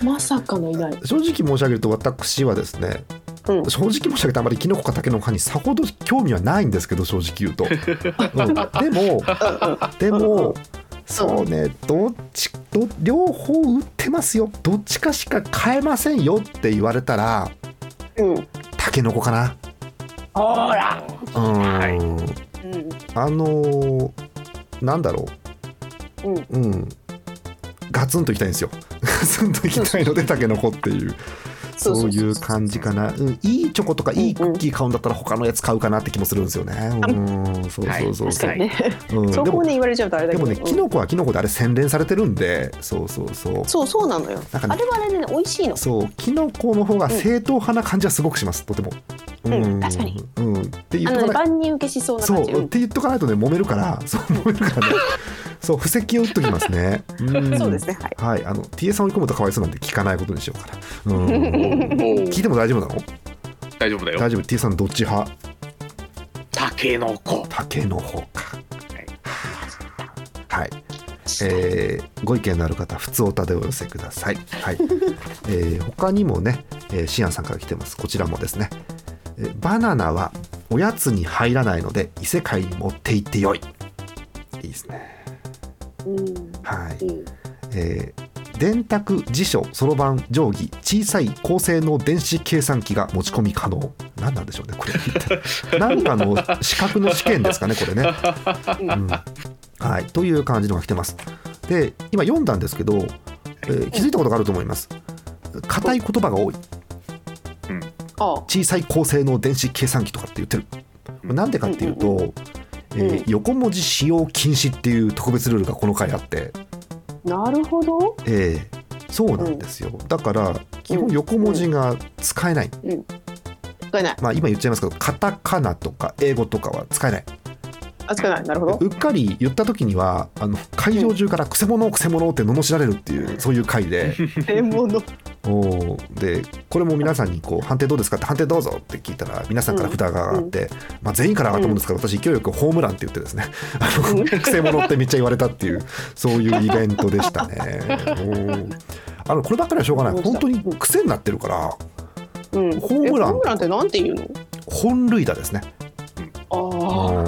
まさかのいない。正直申し上げると私はですねうん。正直申し上げてあまりキノコかタケノコ派にさほど興味はないんですけど正直言うと、うん。でもでもそうねどっちど両方売ってますよ。どっちかしか買えませんよって言われたらうん。タケノコかな。ほら。うん、はい。うんあのーなんだろう。んうん。ガツンといきたいんですよ。ガツンといきたいのでタケノコっていう。そういう感じかな、うん、いいチョコとかいいクッキー買うんだったら他のやつ買うかなって気もするんですよね。うん。そうそうそうそう、確かにね、うん、そでもこね言われちゃうとあれだけど。でもね、うん。キノコはキノコであれ洗練されてるんで、そうそうそう。そうそうなのよ。なんかねあれはあれでね美味しいの。そう、キノコの方が正統派な感じはすごくします、とても。うん確かに。うん、って言あのねっとか。万人受けしそうなそう、感じって言っとかないとね、揉めるから、そう、揉めるからね。そう、布石を打っときますね。うん。そうですねはい。はい、あの、T. A. さん追い込むとかわいそうなんで、聞かないことにしようかな。うん。聞いても大丈夫なの？大丈夫だよ大丈夫、T. さんどっち派？タケノコ竹の方か。はい。えーご意見のある方、普通おたでお寄せください。はい。えー他にもね、えーシアンさんから来てます。こちらもですね。えーバナナはおやつに入らないので異世界に持って行ってよい。いいですね。うんはい。うんえー電卓辞書そろばん定規小さい高性能電子計算機が持ち込み可能。何なんでしょうねこれ。何かの資格の試験ですかねこれね、うん。はい、という感じのが来てます。で今読んだんですけど、えー気づいたことがあると思います。硬い言葉が多い。あ。小さい高性能電子計算機とかって言ってる。なんでかっていうと、うん。えー横文字使用禁止っていう特別ルールがこの回あってなるほど。ええそうなんですよ、だから基本横文字が使えない、使えない。まあ今言っちゃいますけどカタカナとか英語とかは使えない。あ使えない。なるほど。うっかり言った時にはあの会場中から「くせ者くせ者」って罵られるっていうそういう回で。え物おー。でこれも皆さんにこう判定どうですかって判定どうぞって聞いたら皆さんから札が上がって、まあ、全員から上がったもんですから、私勢いよくホームランって言ってですね。あのくせ者ってめっちゃ言われたっていうそういうイベントでしたね。あのこればっかりはしょうがない。本当に癖になってるからうん、ホームランえホームランってなんて言うの？本塁打ですね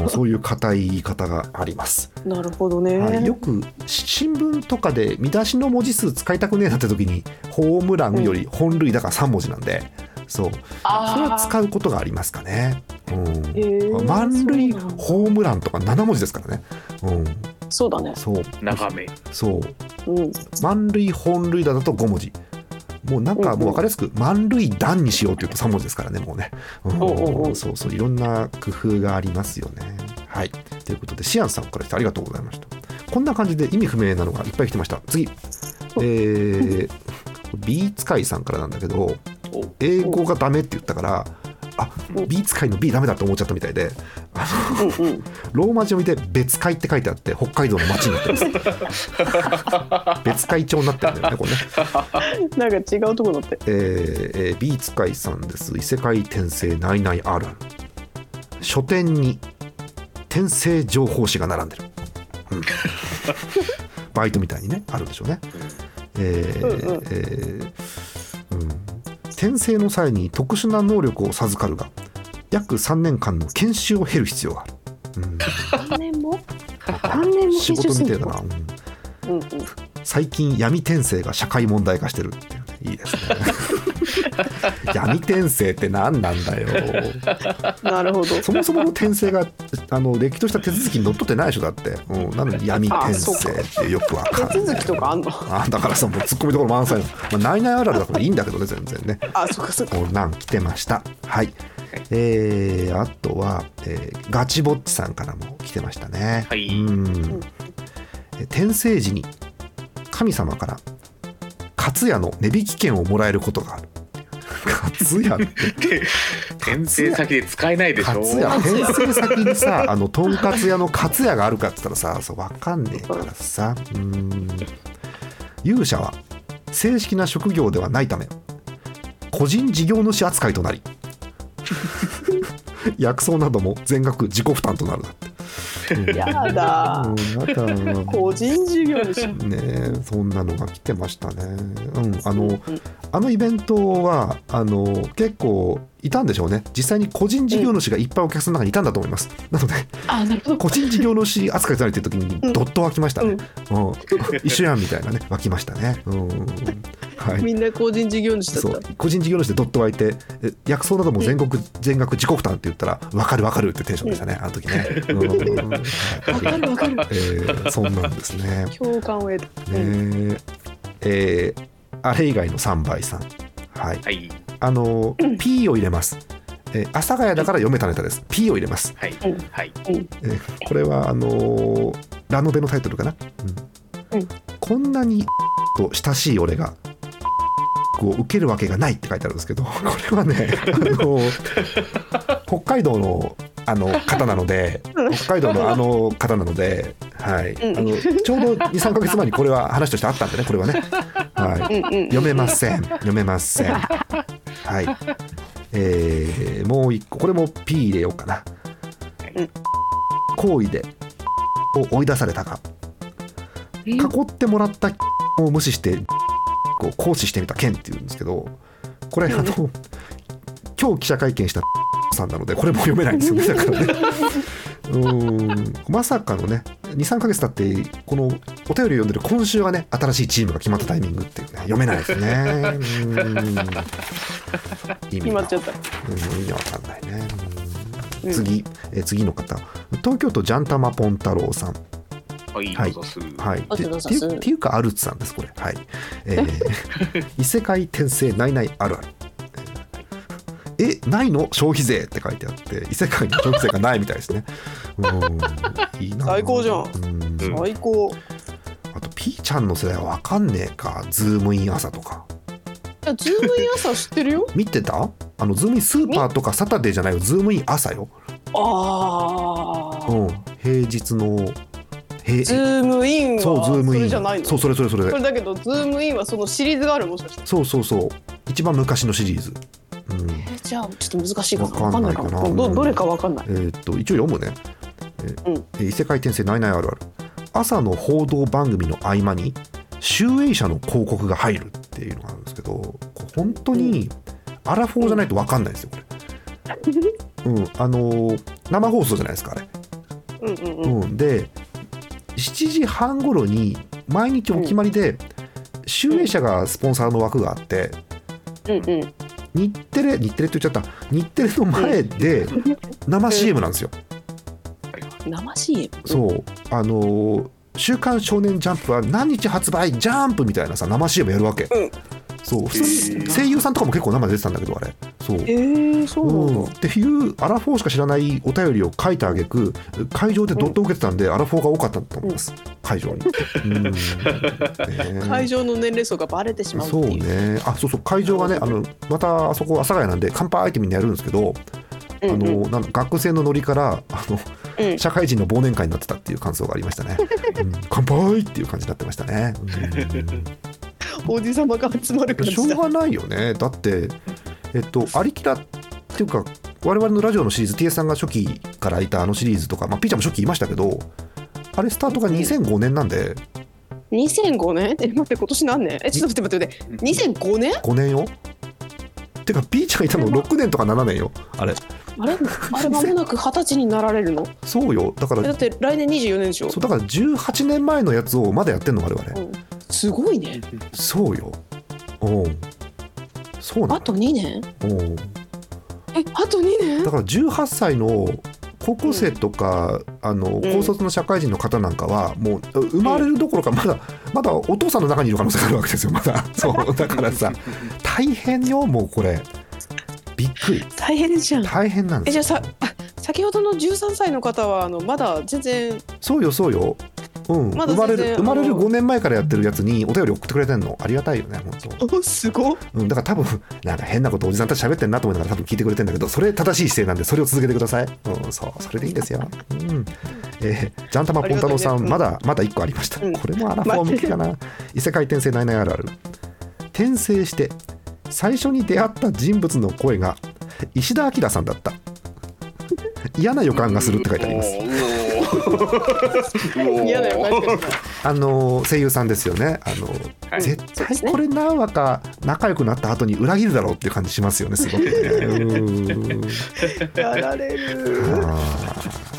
そういう硬い言い方があります。あなるほどね、はい、よくし新聞とかで見出しの文字数使いたくねえなって時にホームランより本塁打が3文字なんで、そう。あそれはー使うことがありますかね。うん。へー満塁ホームランとか7文字ですからね。うん、そうだね。そう。長め。そう。うん。満塁本塁打だと5文字。もうなんかもう分かりやすく満塁弾にしようっていうと3文字ですからねもうね、うん。そうそういろんな工夫がありますよね。はい。ということでシアンさんから来てありがとうございました。こんな感じで意味不明なのがいっぱい来てました。次。えー、ビーツカイさんからなんだけどお。英語がダメって言ったからあうんビーツカイの B ダメだと思っちゃったみたいで。あのうんうん。ローマ字読みで別海って書いてあって北海道の町になってます。別海町になってるんだよねこれね。なんか違うところって。えーえー、ビーツカイさんです。異世界転生ナイナイある書店に転生情報誌が並んでる、うん。バイトみたいにねあるんでしょうね。えーうんうん。えーうん転生の際に特殊な能力を授かるが約3年間の研修を経る必要がある、うん。何年も？何年も仕事みてえだな。な、うん。うんうん。最近闇転生が社会問題化してるっていうね。いいですね 闇転生って何なんだよ。なるほど。そもそもの転生があのれっきとした手続きにのっとってないでしょだって、うん、なのに闇転生ってよくわかんない。手続きとかあんの？あだからさもうツッコミどころ満載の、まあ、ないないあるあるだからいいんだけどね全然ね。あそっかそっか。こんなん来てました。はい。えー、あとは、えーガチぼっちさんからも来てましたね。はい。うん。え転生時に神様から勝也の値引き券をもらえることがある勝也って。転生先で使えないでしょ。転生先にさあのとんかつ屋の勝也があるかっつったらさそう分かんねえからさ。うーん。勇者は正式な職業ではないため個人事業主扱いとなり 薬草なども全額自己負担となるだって。うんやだ。うんやだ。個人事業主。ねえそんなのが来てましたね。うん、あの、うんあのイベントはあの結構いたんでしょうね。実際に個人事業主がいっぱいお客さんの中にいたんだと思います、なのであなるほど。個人事業主扱いされてる時にうんドッと湧きましたね、うん。うん。一緒やんみたいなね湧きましたね。うんはい。みんな個人事業主だそう。った個人事業主でドッと湧いてえ薬草なども全国、全額自己負担って言ったら分かる分かるってテンションでしたねあの時ね、うん。はいわかるわかる。えーそんなんですね。共感を得た、うんねえ。ーあれ以外の3倍さん。はい。はい。あの、P を入れます、えー阿佐ヶ谷だから読めたネタです。P を入れます、はい。うん。はい。えーこれはあのーラノベのタイトルかな、うん。うん。こんなにと親しい俺がを受けるわけがないって書いてあるんですけどこれはねあの北海道のあの方なので北海道のあの方なので、はい、うん。あのちょうど23か月前にこれは話としてあったんでねこれはね、はい、うんうん読めません。読めません。はい。えーもう一個これも P 入れようかな、うん行為でを追い出されたか。囲ってもらったを無視してこう行使してみた件っていうんですけどこれあの今日記者会見したさんなのでこれも読めないんですよね だからね。うーん。まさかのね23か月経ってこのお便りを読んでる今週がね新しいチームが決まったタイミングっていうね読めないですね。意味決まっちゃった。うん意味わかんないね。次、え次の方。東京都ジャンタマポン太郎さんはいはいどうぞすはい。っていうっていうかアルツさんですこれ。はい。えー 異世界転生ないないあるある。えないの消費税って書いてあって異世界に消費税がないみたいですね。うん。いいな。最高じゃんうんうん最高あとピーちゃんの世代はわかんねえか。ズームイン朝とか。いやズームイン朝知ってるよ 見てた？あのズームインスーパーとかサタデーじゃないよ。ズームイン朝よ。ああうん。平日のへズームインはそうズームイン。それじゃないの？そうそれそれそれ。それだけどズームインはそのシリーズがあるもしかして。そうそうそう。一番昔のシリーズ、うん。えじゃあちょっと難しいかな。わかんないかな。どどれかわかんない。えーっと一応読むね、えーうん。えー異世界転生ないないあるある。朝の報道番組の合間に集英社の広告が入るっていうのがあるんですけど本当にアラフォーじゃないと分かんないですよこれ、うん、あのー生放送じゃないですかあれ、うんうんうん。うん、で7時半頃に毎日お決まりで集英社がスポンサーの枠があってうんうん。日テレ日テレって言っちゃった。日テレの前で生 CM なんですよ。生 CM そう。あのー週刊少年ジャンプは何日発売？ジャンプみたいなさ生 CM やるわけ、うんそう。声優さんとかも結構生で出てたんだけどあれ。そう。えー、そうなんだ、うん、っていうアラフォーしか知らないお便りを書いてあげく会場でドット受けてたんで、アラフォーが多かったと思います、会場に、うん。ね 会場の年齢層がバレてしまうってそう。いうね。あそうそう。会場がねあのまたあそこ阿佐ヶ谷なんで乾杯ってみんなやるんですけど、うんうん。あのなんか学生のノリからあのうん。社会人の忘年会になってたっていう感想がありましたね。うん、乾杯っていう感じになってましたね。おじさまが集まるうん、感じだ。しょうがないよね。だって、えっと、ありきらっていうか、我々のラジオのシリーズ、TS さんが初期からいたあのシリーズとか、まあ、ピーちゃんも初期いましたけど、あれスタートが2005年なんで、2005年え待って今年何年？えちょっと待って待って待って。2005年5年よ。てか、ピーちゃんいたの6年とか7年よ。あれ。あれ？あれ間もなく二十歳になられるの？そうよ。だからえだっ、て来年24年でしょ？そうだから18年前のやつをまだやってんの、我々。うんすごいね。そうよ。おう。そうなの。あと2年？おう。えあと2年？だから18歳の高校生とか、あの高卒の社会人の方なんかはもう生まれるどころかまだ、まだお父さんの中にいる可能性があるわけですよまだ。そうだからさ大変よもうこれ。びっくり。大変じゃん。大変なんですよ。えじゃあさあ先ほどの13歳の方はあのまだ全然そうよそうようん、まだ生まれ全然る生まれるあの5年前からやってるやつにお便り送ってくれてんの？ありがたいよね本当。おすごっうん、だから多分なんか変なことおじさんたち喋ってんなと思いながら多分聞いてくれてんだけどそれ正しい姿勢なんでそれを続けてください、うん、そうそれでいいんですよ、うん。えー、ジャンタマポン太郎さん、ありがまだまだ1個ありました、うん。これもアラフォー向きかな。異世界転生ないないあるある転生して最初に出会った人物の声が石田明さんだった。嫌な予感がするって書いてあります 嫌だよあの声優さんですよね。あの、はい。絶対これ何話か仲良くなった後に裏切るだろうっていう感じしますよねすごくね。うん。やられる。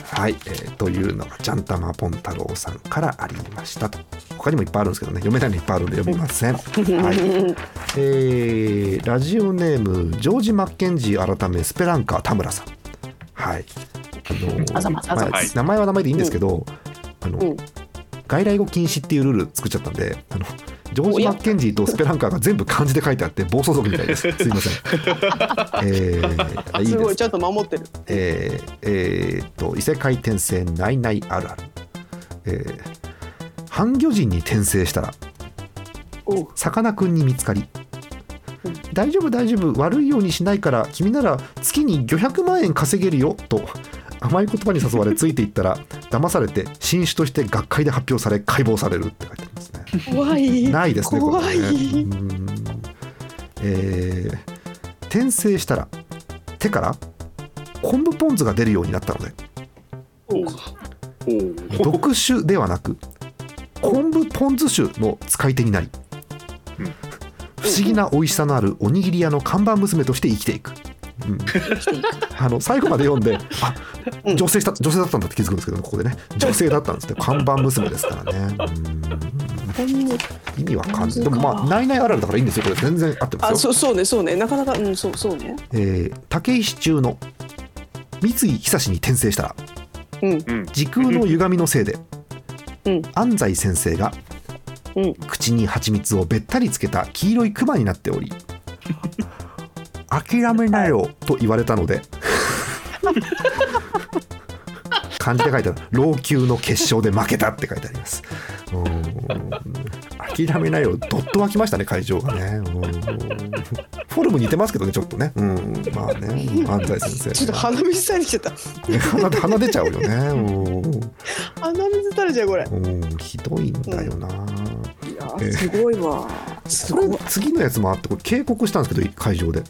はい、えーというのがジャンタマポン太郎さんからありましたと。他にもいっぱいあるんですけどね。読めないのいっぱいあるんで読みません、はい。えーラジオネームジョージ・マッケンジー改めスペランカー田村さん。はいあの名前は名前でいいんですけど、あの、うん。外来語禁止っていうルール作っちゃったんであのジョージ・マッケンジーとスペランカーが全部漢字で書いてあって暴走族みたいです。すいません。えーあいいです。すごいちゃんと守ってる。えーえーっと異世界転生ないないあるある、えー半魚人に転生したらさかなクンに見つかり、うん。大丈夫大丈夫悪いようにしないから君なら月に500万円稼げるよと甘い言葉に誘われついていったら騙されて新種として学会で発表され解剖されるって書いてありますね。怖い。ないですねこれ怖い。ねうん。えー転生したら手から昆布ポン酢が出るようになったので。毒酒ではなく昆布ポン酢酒の使い手になりうん。不思議な美味しさのあるおにぎり屋の看板娘として生きていく、あの最後まで読んであうん。女性した女性だったんだって気づくんですけどねここでね。女性だったんですね看板娘ですからね。うん。意味わかんない。でもまあないないあるあるだからいいんですよ。これ全然合ってますよ。あそうそうねそうね。なかなかうんそうそうね。えー竹石中の三井久志に転生したらうん。時空の歪みのせいで、うん。安西先生がうん。口に蜂蜜をべったりつけた黄色いクマになっており諦めなよと言われたので漢字で書いてある老朽の決勝で負けたって書いてあります。うーん。諦めないよ。どっと湧きましたね会場がね。うん。フォルム似てますけどねちょっとね。うん。まあね安西先生。ちょっと鼻水されちゃった。ね鼻で鼻出ちゃうよね。うん。鼻水垂れちゃうこれ。うん。ひどいんだよな、いやすごいわ。すこごい。れ次のやつもあってこれ警告したんですけど会場で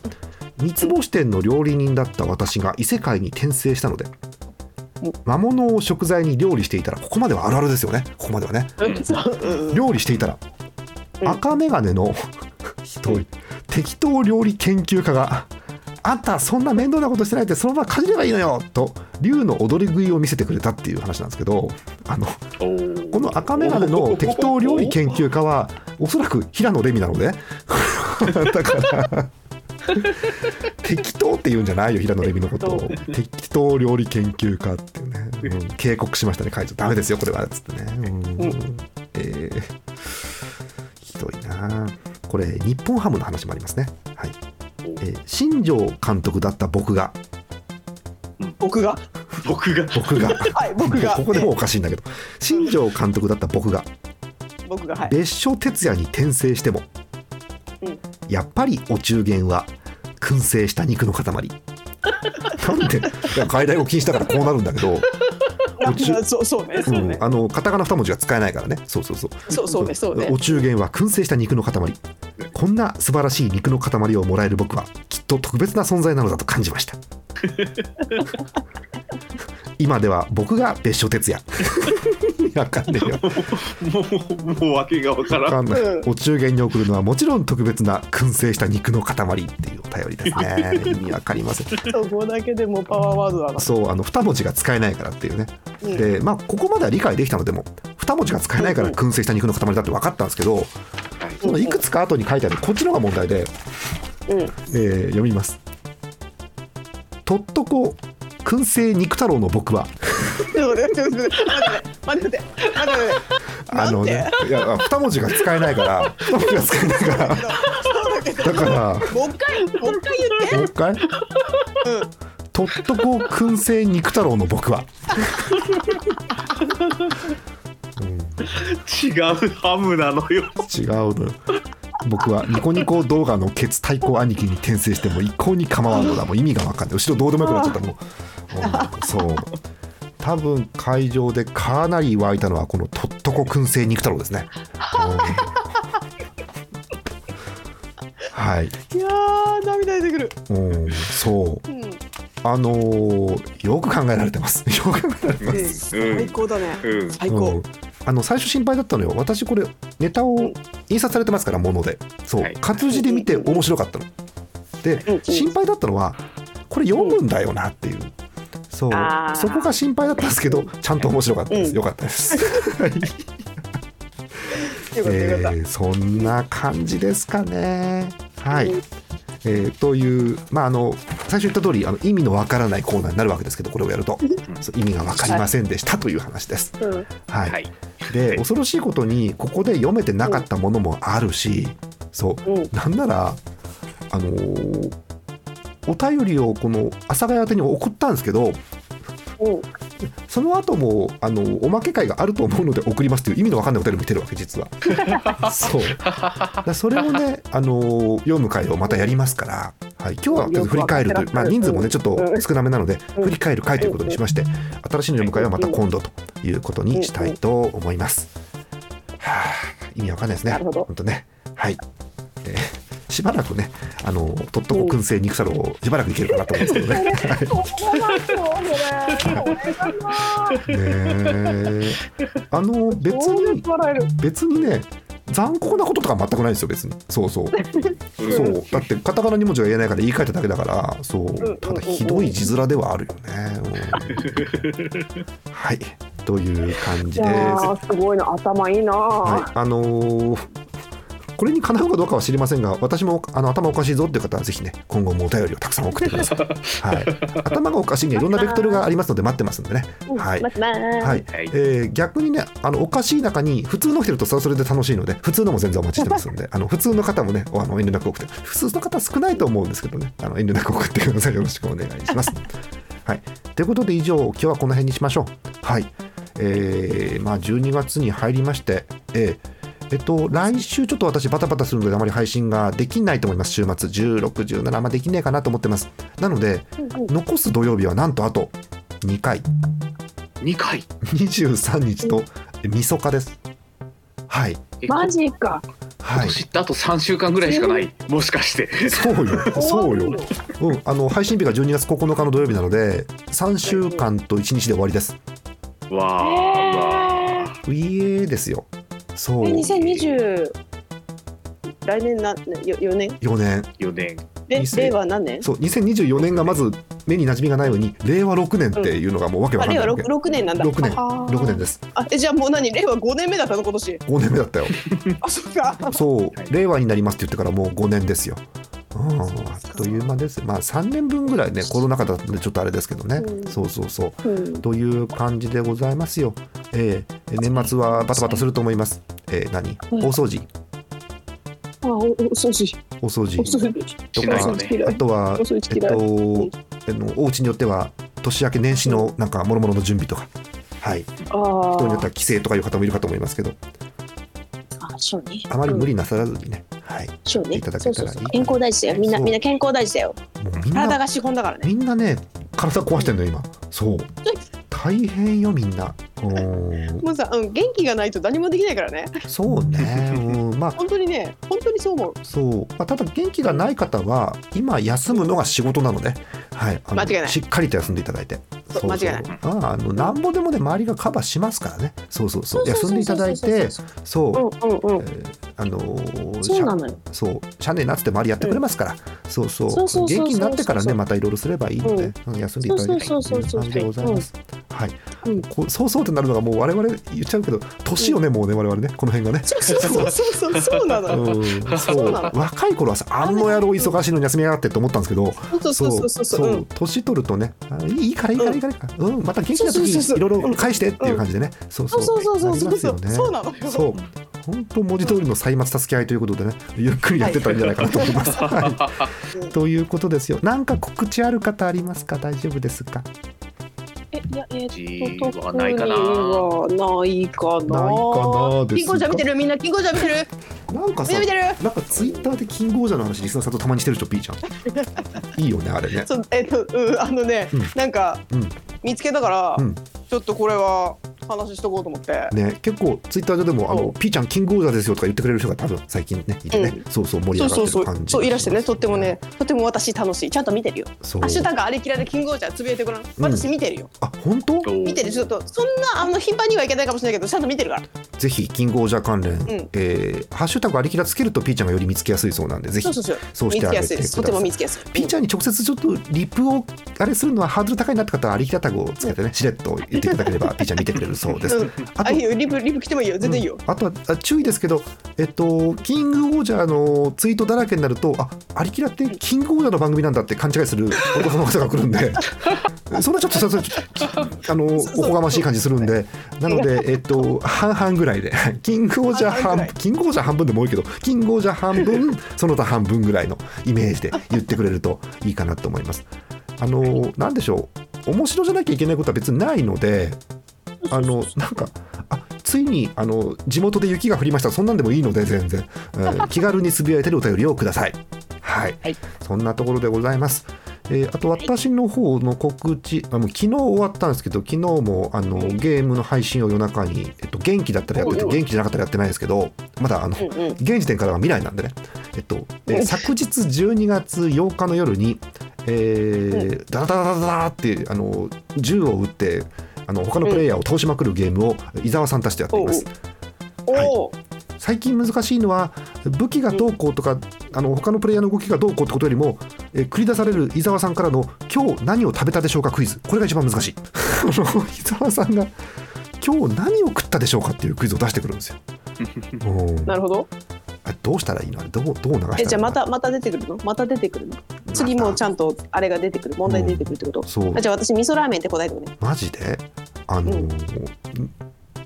三つ星店の料理人だった私が異世界に転生したので魔物を食材に料理していたらここまではあるあるですよね。ここまではね。料理していたらうん。赤眼鏡の適当料理研究家が「あんたそんな面倒なことしてないってそのままかじればいいのよ!」と竜の踊り食いを見せてくれたっていう話なんですけどあのこの赤眼鏡の適当料理研究家はおそらく平野レミなので だから適当って言うんじゃないよ平野レミのことを。適当料理研究家っていうね、うん。警告しましたね会長。ダメですよこれは。っつってね、うん。えー。ひどいな。これ日本ハムの話もありますね。はい、えー新庄監督だった僕が。僕が？僕が？僕が。はい僕が。ここでもおかしいんだけど。新庄監督だった僕が。僕がはい。別所哲也に転生しても、うんやっぱりお中元は燻製した肉の塊。なんで？外来を禁止だからこうなるんだけど、お中あそうそうねそうね。うん、あのカタカナ2文字が使えないからね。そうそうそう。そうそうねそうね。お中元は燻製した肉の塊。こんな素晴らしい肉の塊をもらえる僕はきっと特別な存在なのだと感じました今では僕が別所哲也。わかんねえよ。もうもう訳がわからん。わかんない、うん。お中元に送るのはもちろん特別な燻製した肉の塊っていうお便りですね。意味わかりません。そこだけでもパワーワードだな。そうあの2文字が使えないからっていうね。うん。でまあここまでは理解できたのでも2文字が使えないからうん燻製した肉の塊だって分かったんですけどはい。そのいくつか後に書いてあるこっちのが問題で、うん。えー読みます。とっとこ燻製肉太郎の僕は。待って待って待って待って待って待って。あのねいや2文字が使えないから2文字が使えないから。だからもう一回もう一回言って。もう一回？うんとっとこ燻製肉太郎の僕は、うん。違うハムなのよ。違うのよ。僕はニコニコ動画のケツ対抗兄貴に転生しても一向に構わんのだ。もう意味が分かんない。後ろどうでもよくなっちゃった。もう、うんそう。多分会場でかなり湧いたのはこのとっとこ燻製肉太郎ですね、うんはい、いやー涙出てくる。うん、そう。うんあのーよく考えられてます。よく考えられてます。うん。最高だね。うん。最高。うん。あの最初心配だったのよ。私これネタを印刷されてますからもので。そう、はい。活字で見て面白かったの。で心配だったのはこれ読むんだよなっていうそう。そこが心配だったんですけどちゃんと面白かったです、うん。よかったです。えーそんな感じですかね。はい、うん。えーというまああの最初言った通りあの意味のわからないコーナーになるわけですけどこれをやると。意味が分かりませんでしたという話です。はい。はい。で恐ろしいことにここで読めてなかったものもあるしそう。うん。なんならあのーお便りをこの阿佐ヶ谷宛てに送ったんですけどうんその後もあのおまけ会があると思うので送りますという意味のわかんないお便りも来てるわけ実は。そう。だそれをねあのー読む会をまたやりますから、はい、今日はとりあえず振り返るという、まあ、人数もねちょっと少なめなのでうん。振り返る会ということにしまして新しいの読む会はまた今度ということにしたいと思います。はあ、意味わかんないですね。本当ね。はい。えーしばらくね、あのとっとこ燻製肉太郎をしばらくいけるかなと思うんですけどね。ねえ。あの別に別にね残酷なこととか全くないですよ別に。そうそう。うんそう。だってカタカナ2文字が言えないから言い換えただけだからそう。ただひどい字面ではあるよね、うん。はい。という感じいですすごいな。頭いいなはい、あのーこれにかなうかどうかは知りませんが私もあの頭おかしいぞっていう方はぜひね今後もお便りをたくさん送ってください、はい、頭がおかしいにはいろんなベクトルがありますので待ってますんでね、はい。はい。はい。えー逆にねあのおかしい中に普通の人いるとそれはそれで楽しいので普通のも全然お待ちしてますんで あの普通の方もねあの遠慮なく送って普通の方少ないと思うんですけどねあの遠慮なく送ってください。よろしくお願いします。はい、ということで以上今日はこの辺にしましょう。はい。えーまあ、12月に入りまして、えーえっと、来週ちょっと私バタバタするのであまり配信ができないと思います。週末。16、17あんまできねえかなと思ってます。なので残す土曜日はなんとあと2回。2回。23日とみそかです。はい。えマジか。今はい。年ってあと3週間ぐらいしかない。もしかして。そうよ。そうよ、うん、あの配信日が12月9日の土曜日なので3週間と1日で終わりです。わあわあういえですよそう。え、2020来年なよ4年4年4年で2000令和何年？そう2024年がまず目に馴染みがないのに令和6年っていうのがもうわけわあ令和かんないわけ、6, 6年なんだ。6年。あー。6年です。あえじゃあもう何？令和5年目だったの今年。5年目だったよ。あそっか。そう、はい。令和になりますって言ってからもう5年ですよ。うん、あっという間です。まあ3年分ぐらいね、コロナ禍だったんでちょっとあれですけどね。うんそうそうそう。うん。という感じでございますよ。えー年末はバタバタすると思います。えー何？うん大掃除あおお掃除大掃除お掃除としないよねお掃除嫌いあとはえっ。とあのお家によっては年明け年始のなんか諸々の準備とか、はい、人によっては帰省とかいう方もいるかと思いますけど、あそうね。あまり無理。理なさらずにね、はい、そうね。いただ。そけたらいい健康大事だよ。みんなみんな健康大事だよ。体が資本だからね。みんなね体壊してんのよ今。そう。大変よみんな。うん もうさ、うん、元気がないと何もできないからね。そうね、うん、まあ。本当にね、本当にそう思う。そう、まあ、ただ元気がない方は今休むのが仕事なので、はい、間違いない。しっかりと休んでいただいてそう間違いない。あああのなんぼでもね周りがカバーしますからね。そうそうそう。休んでいただいてそう。あのーそうなのよ。しゃそう。しゃねえなって周りやってくれますから、そうそう。元気になってからねまたいろいろすればいいので、うん。休んでいただいて。という感じでございます、はい、うん。こうそうそうってなるのがもう我々言っちゃうけど年よね、もうね我々ね。この辺がね。そうそうそう。そうそうそうなのよ。うん、そそう若い頃はさあんの野郎忙しいのに休みやがってって思ったんですけど。そうそうそうそうそう。う。ん。年取るとねあいいからいいからいいからいいから、う。んまた元気な時そうそうそういろいろ返してっていう感じでね、そうそそうう。そうそうそう。そうそうなの。よ。そう。本当文字通りの歳末助け合いということでねゆっくりやってたんじゃないかなと思います。はい、ということですよ。なんか告知ある方ありますか？大丈夫ですか？えいやえっと特にはないかな。ないかなですが金庫じゃ見てるみんな。金庫じゃ見てるなんかさなんかツイッターでキングオージャーの話リスナーさんとたまにしてるでしょピーちゃん。いいよねあれね。そうえっとうんあのねうんなんかうん見つけたからうんちょっとこれは話しとこうと思って。ね、結構ツイッター上でも「あのピーちゃんキングオージャーですよ」とか言ってくれる人が多分最近ねいてね、そうそう盛り上がってそうそうそうる感じそういらしてねとってもねとっても私楽しいちゃんと見てるよ。そうハッシュタグありきらでキングオージャーつぶやいてごらん。私見てるよ。あ本当？見てるちょっとそんなあの頻繁にはいけないかもしれないけどちゃんと見てるから。ぜひキングオージャー関連、んえーハッシュタグありきらつけるとピーちゃんがより見つけやすいそうなんでぜひそうそうそう。そうしてあげて見つけやすいです。とても見つけやすい。ピーちゃんに直接ちょっとリプをあれするのはハードル高いなって方はありきらタグをつけてねしれっと言っていただければ ピーちゃん見てくれるそうです。うん。あとあいいよ。リプリプ来てもいいよ。全然いいよ。あとはあ注意ですけど、えっと、キングオージャーのツイートだらけになると、あありきらってキングオージャーの番組なんだって勘違いするお父様方が来るんで、それはちょっと あのおこがましい感じするんで、なので、えっと、半々ぐらいで、キングオージャー半キングオージャー半分でも多いけど、キングオージャー半分、その他半分ぐらいのイメージで言ってくれるといいかなと思います。あのなんでしょう。面白じゃなきゃいけないことは別にないのであのなんかあついにあの地元で雪が降りました。そんなんでもいいので全然、えー 気軽につぶやいてるお便りをください。はい、はい。そんなところでございます。えーあと私の方の告知、あもう昨日終わったんですけど昨日もあのゲームの配信を夜中に、えっと、元気だったらやってて元気じゃなかったらやってないですけどまだあの、現時点からは未来なんでね、えっと、えーうん。昨日12月8日の夜に、えーダラダラダラってあの銃を撃ってあの他のプレイヤーを倒しまくるゲームを伊沢さんたちとやっています。おはいお。最近難しいのは武器がどうこうとか、あの他のプレイヤーの動きがどうこうってことよりも、えー繰り出される伊沢さんからの「今日何を食べたでしょうかクイズ」これが一番難しい伊沢さんが「今日何を食ったでしょうか」っていうクイズを出してくるんですよ。うんなるほど。あれどうしたらいいの？あれどうどう流したらいいの？えじゃあまたまた出てくるの？また出てくるの？次もちゃんとあれが出てくる問題出てくるってこと？そう。あじゃあ私味噌ラーメンって答えてくね。マジで？あのー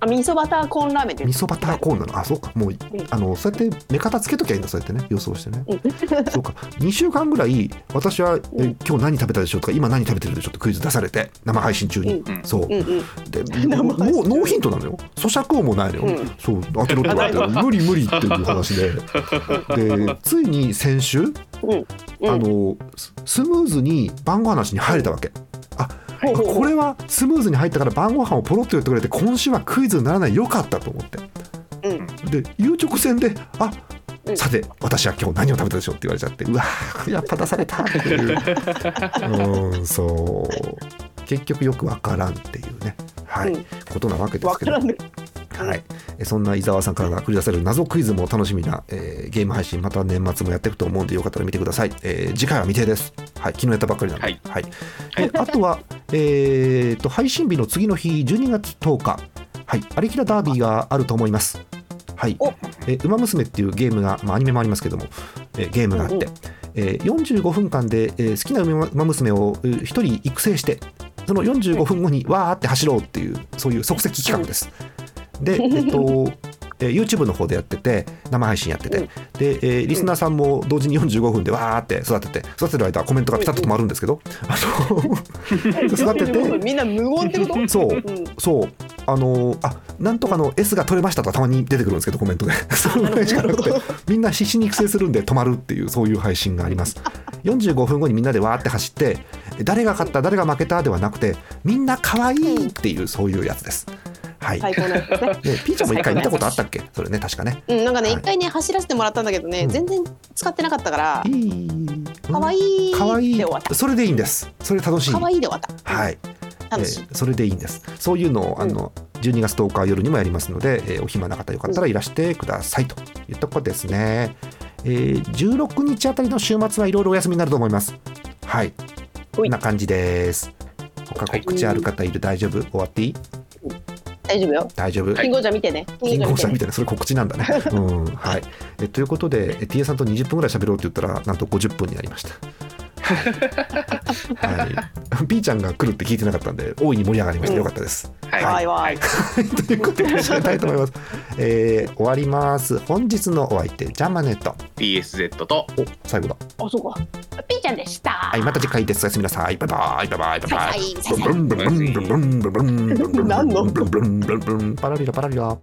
あ味噌バターコーンラーメンって味噌バターコーンなの？あそうか。もうあのそうやって目方つけときゃいいんだそうやってね。予想してね。そうか。2週間ぐらい私は、えうん。今日何食べたでしょうとか今何食べてるでしょうってクイズ出されて生配信中に、そう。で生もう ノーヒントなのよ。咀嚼音もないのよ、うん。そう。当てろって言われて無理無理っていう話で。でついに先週、うんあのススムーズに晩ご飯の話に入れたわけ。あこれはスムーズに入ったから晩ご飯をポロッと言ってくれて今週はクイズにならないよかったと思って。うん。で言う直前で「あうん。さて私は今日何を食べたでしょう?」って言われちゃってうわーやっぱ出された。っていううんそう。結局よくわからんっていうね。はい、うん。ことなわけですけどはい、えそんな伊沢さんから繰り出される謎クイズも楽しみな、えーゲーム配信また年末もやっていくと思うんでよかったら見てください、えー次回は未定です、はい、昨日やったばっかりなんで、はい。はい。であとは、えーと配信日の次の日12月10日、はい、アリキラダービーがあると思います。はい。お。えーウマ娘っていうゲームが、まあ、アニメもありますけども、えーゲームがあって、うんうんえー45分間で、えー好きなウマ娘をえー一人育成してその45分後にわーって走ろうっていうそういう即席企画です。で、えっとえー YouTube の方でやってて生配信やってて、うん。で、えーリスナーさんも同時に45分でわーって育てて育ててる間コメントがピタッと止まるんですけど、あの 育ててみんな無言ってこと？そううん。そう。あのあなんとかの S が取れましたとかたまに出てくるんですけどコメントで。そのぐらいしかなくてみんな必死に育成するんで止まるっていうそういう配信があります。45分後にみんなでわーって走って誰が勝った誰が負けたではなくてみんな可愛いっていうそういうやつですはい、最高なんですね。ね、ピーちゃんも一回見たことあったっけ？それね確かね。うんなんかねはい。一回ね走らせてもらったんだけどうん。ね全然使ってなかったからいい。可愛い可愛いで終わった。それでいいんです。それ楽しい。可愛いで終わった。はい。楽しい。えーそれでいいんです。そういうのをあの、12月10日夜にもやりますので、えーお暇な方よかったらいらしてくださいというところですね、えー16日あたりの週末はいろいろお休みになると思います。はい。こんな感じです。他告知ある方いる？大丈夫？終わっていい？大丈夫よ。大丈夫、キンゴジャ見てね。金ジャ見てね。それ告知なんだね。うん。はい、えということでえ TA さんと20分ぐらい喋ろうって言ったらなんと50分になりました。はい、P ちゃんが来るって聞いてなかったんで大いに盛り上がりました、うんよかったです。はいわいということで締めたいと思います。えー終わります。本日のお相手ジャマネット。PSZ とお最後だ。あそうかピーちゃんでしたはいまた次回です。おやすみなさい。バイバイバイバイバイバイ。さいさいさいさいブンブンブンブンブンブンブンブンブンブン何の？ブンブンブンブンパラリラパラリラ。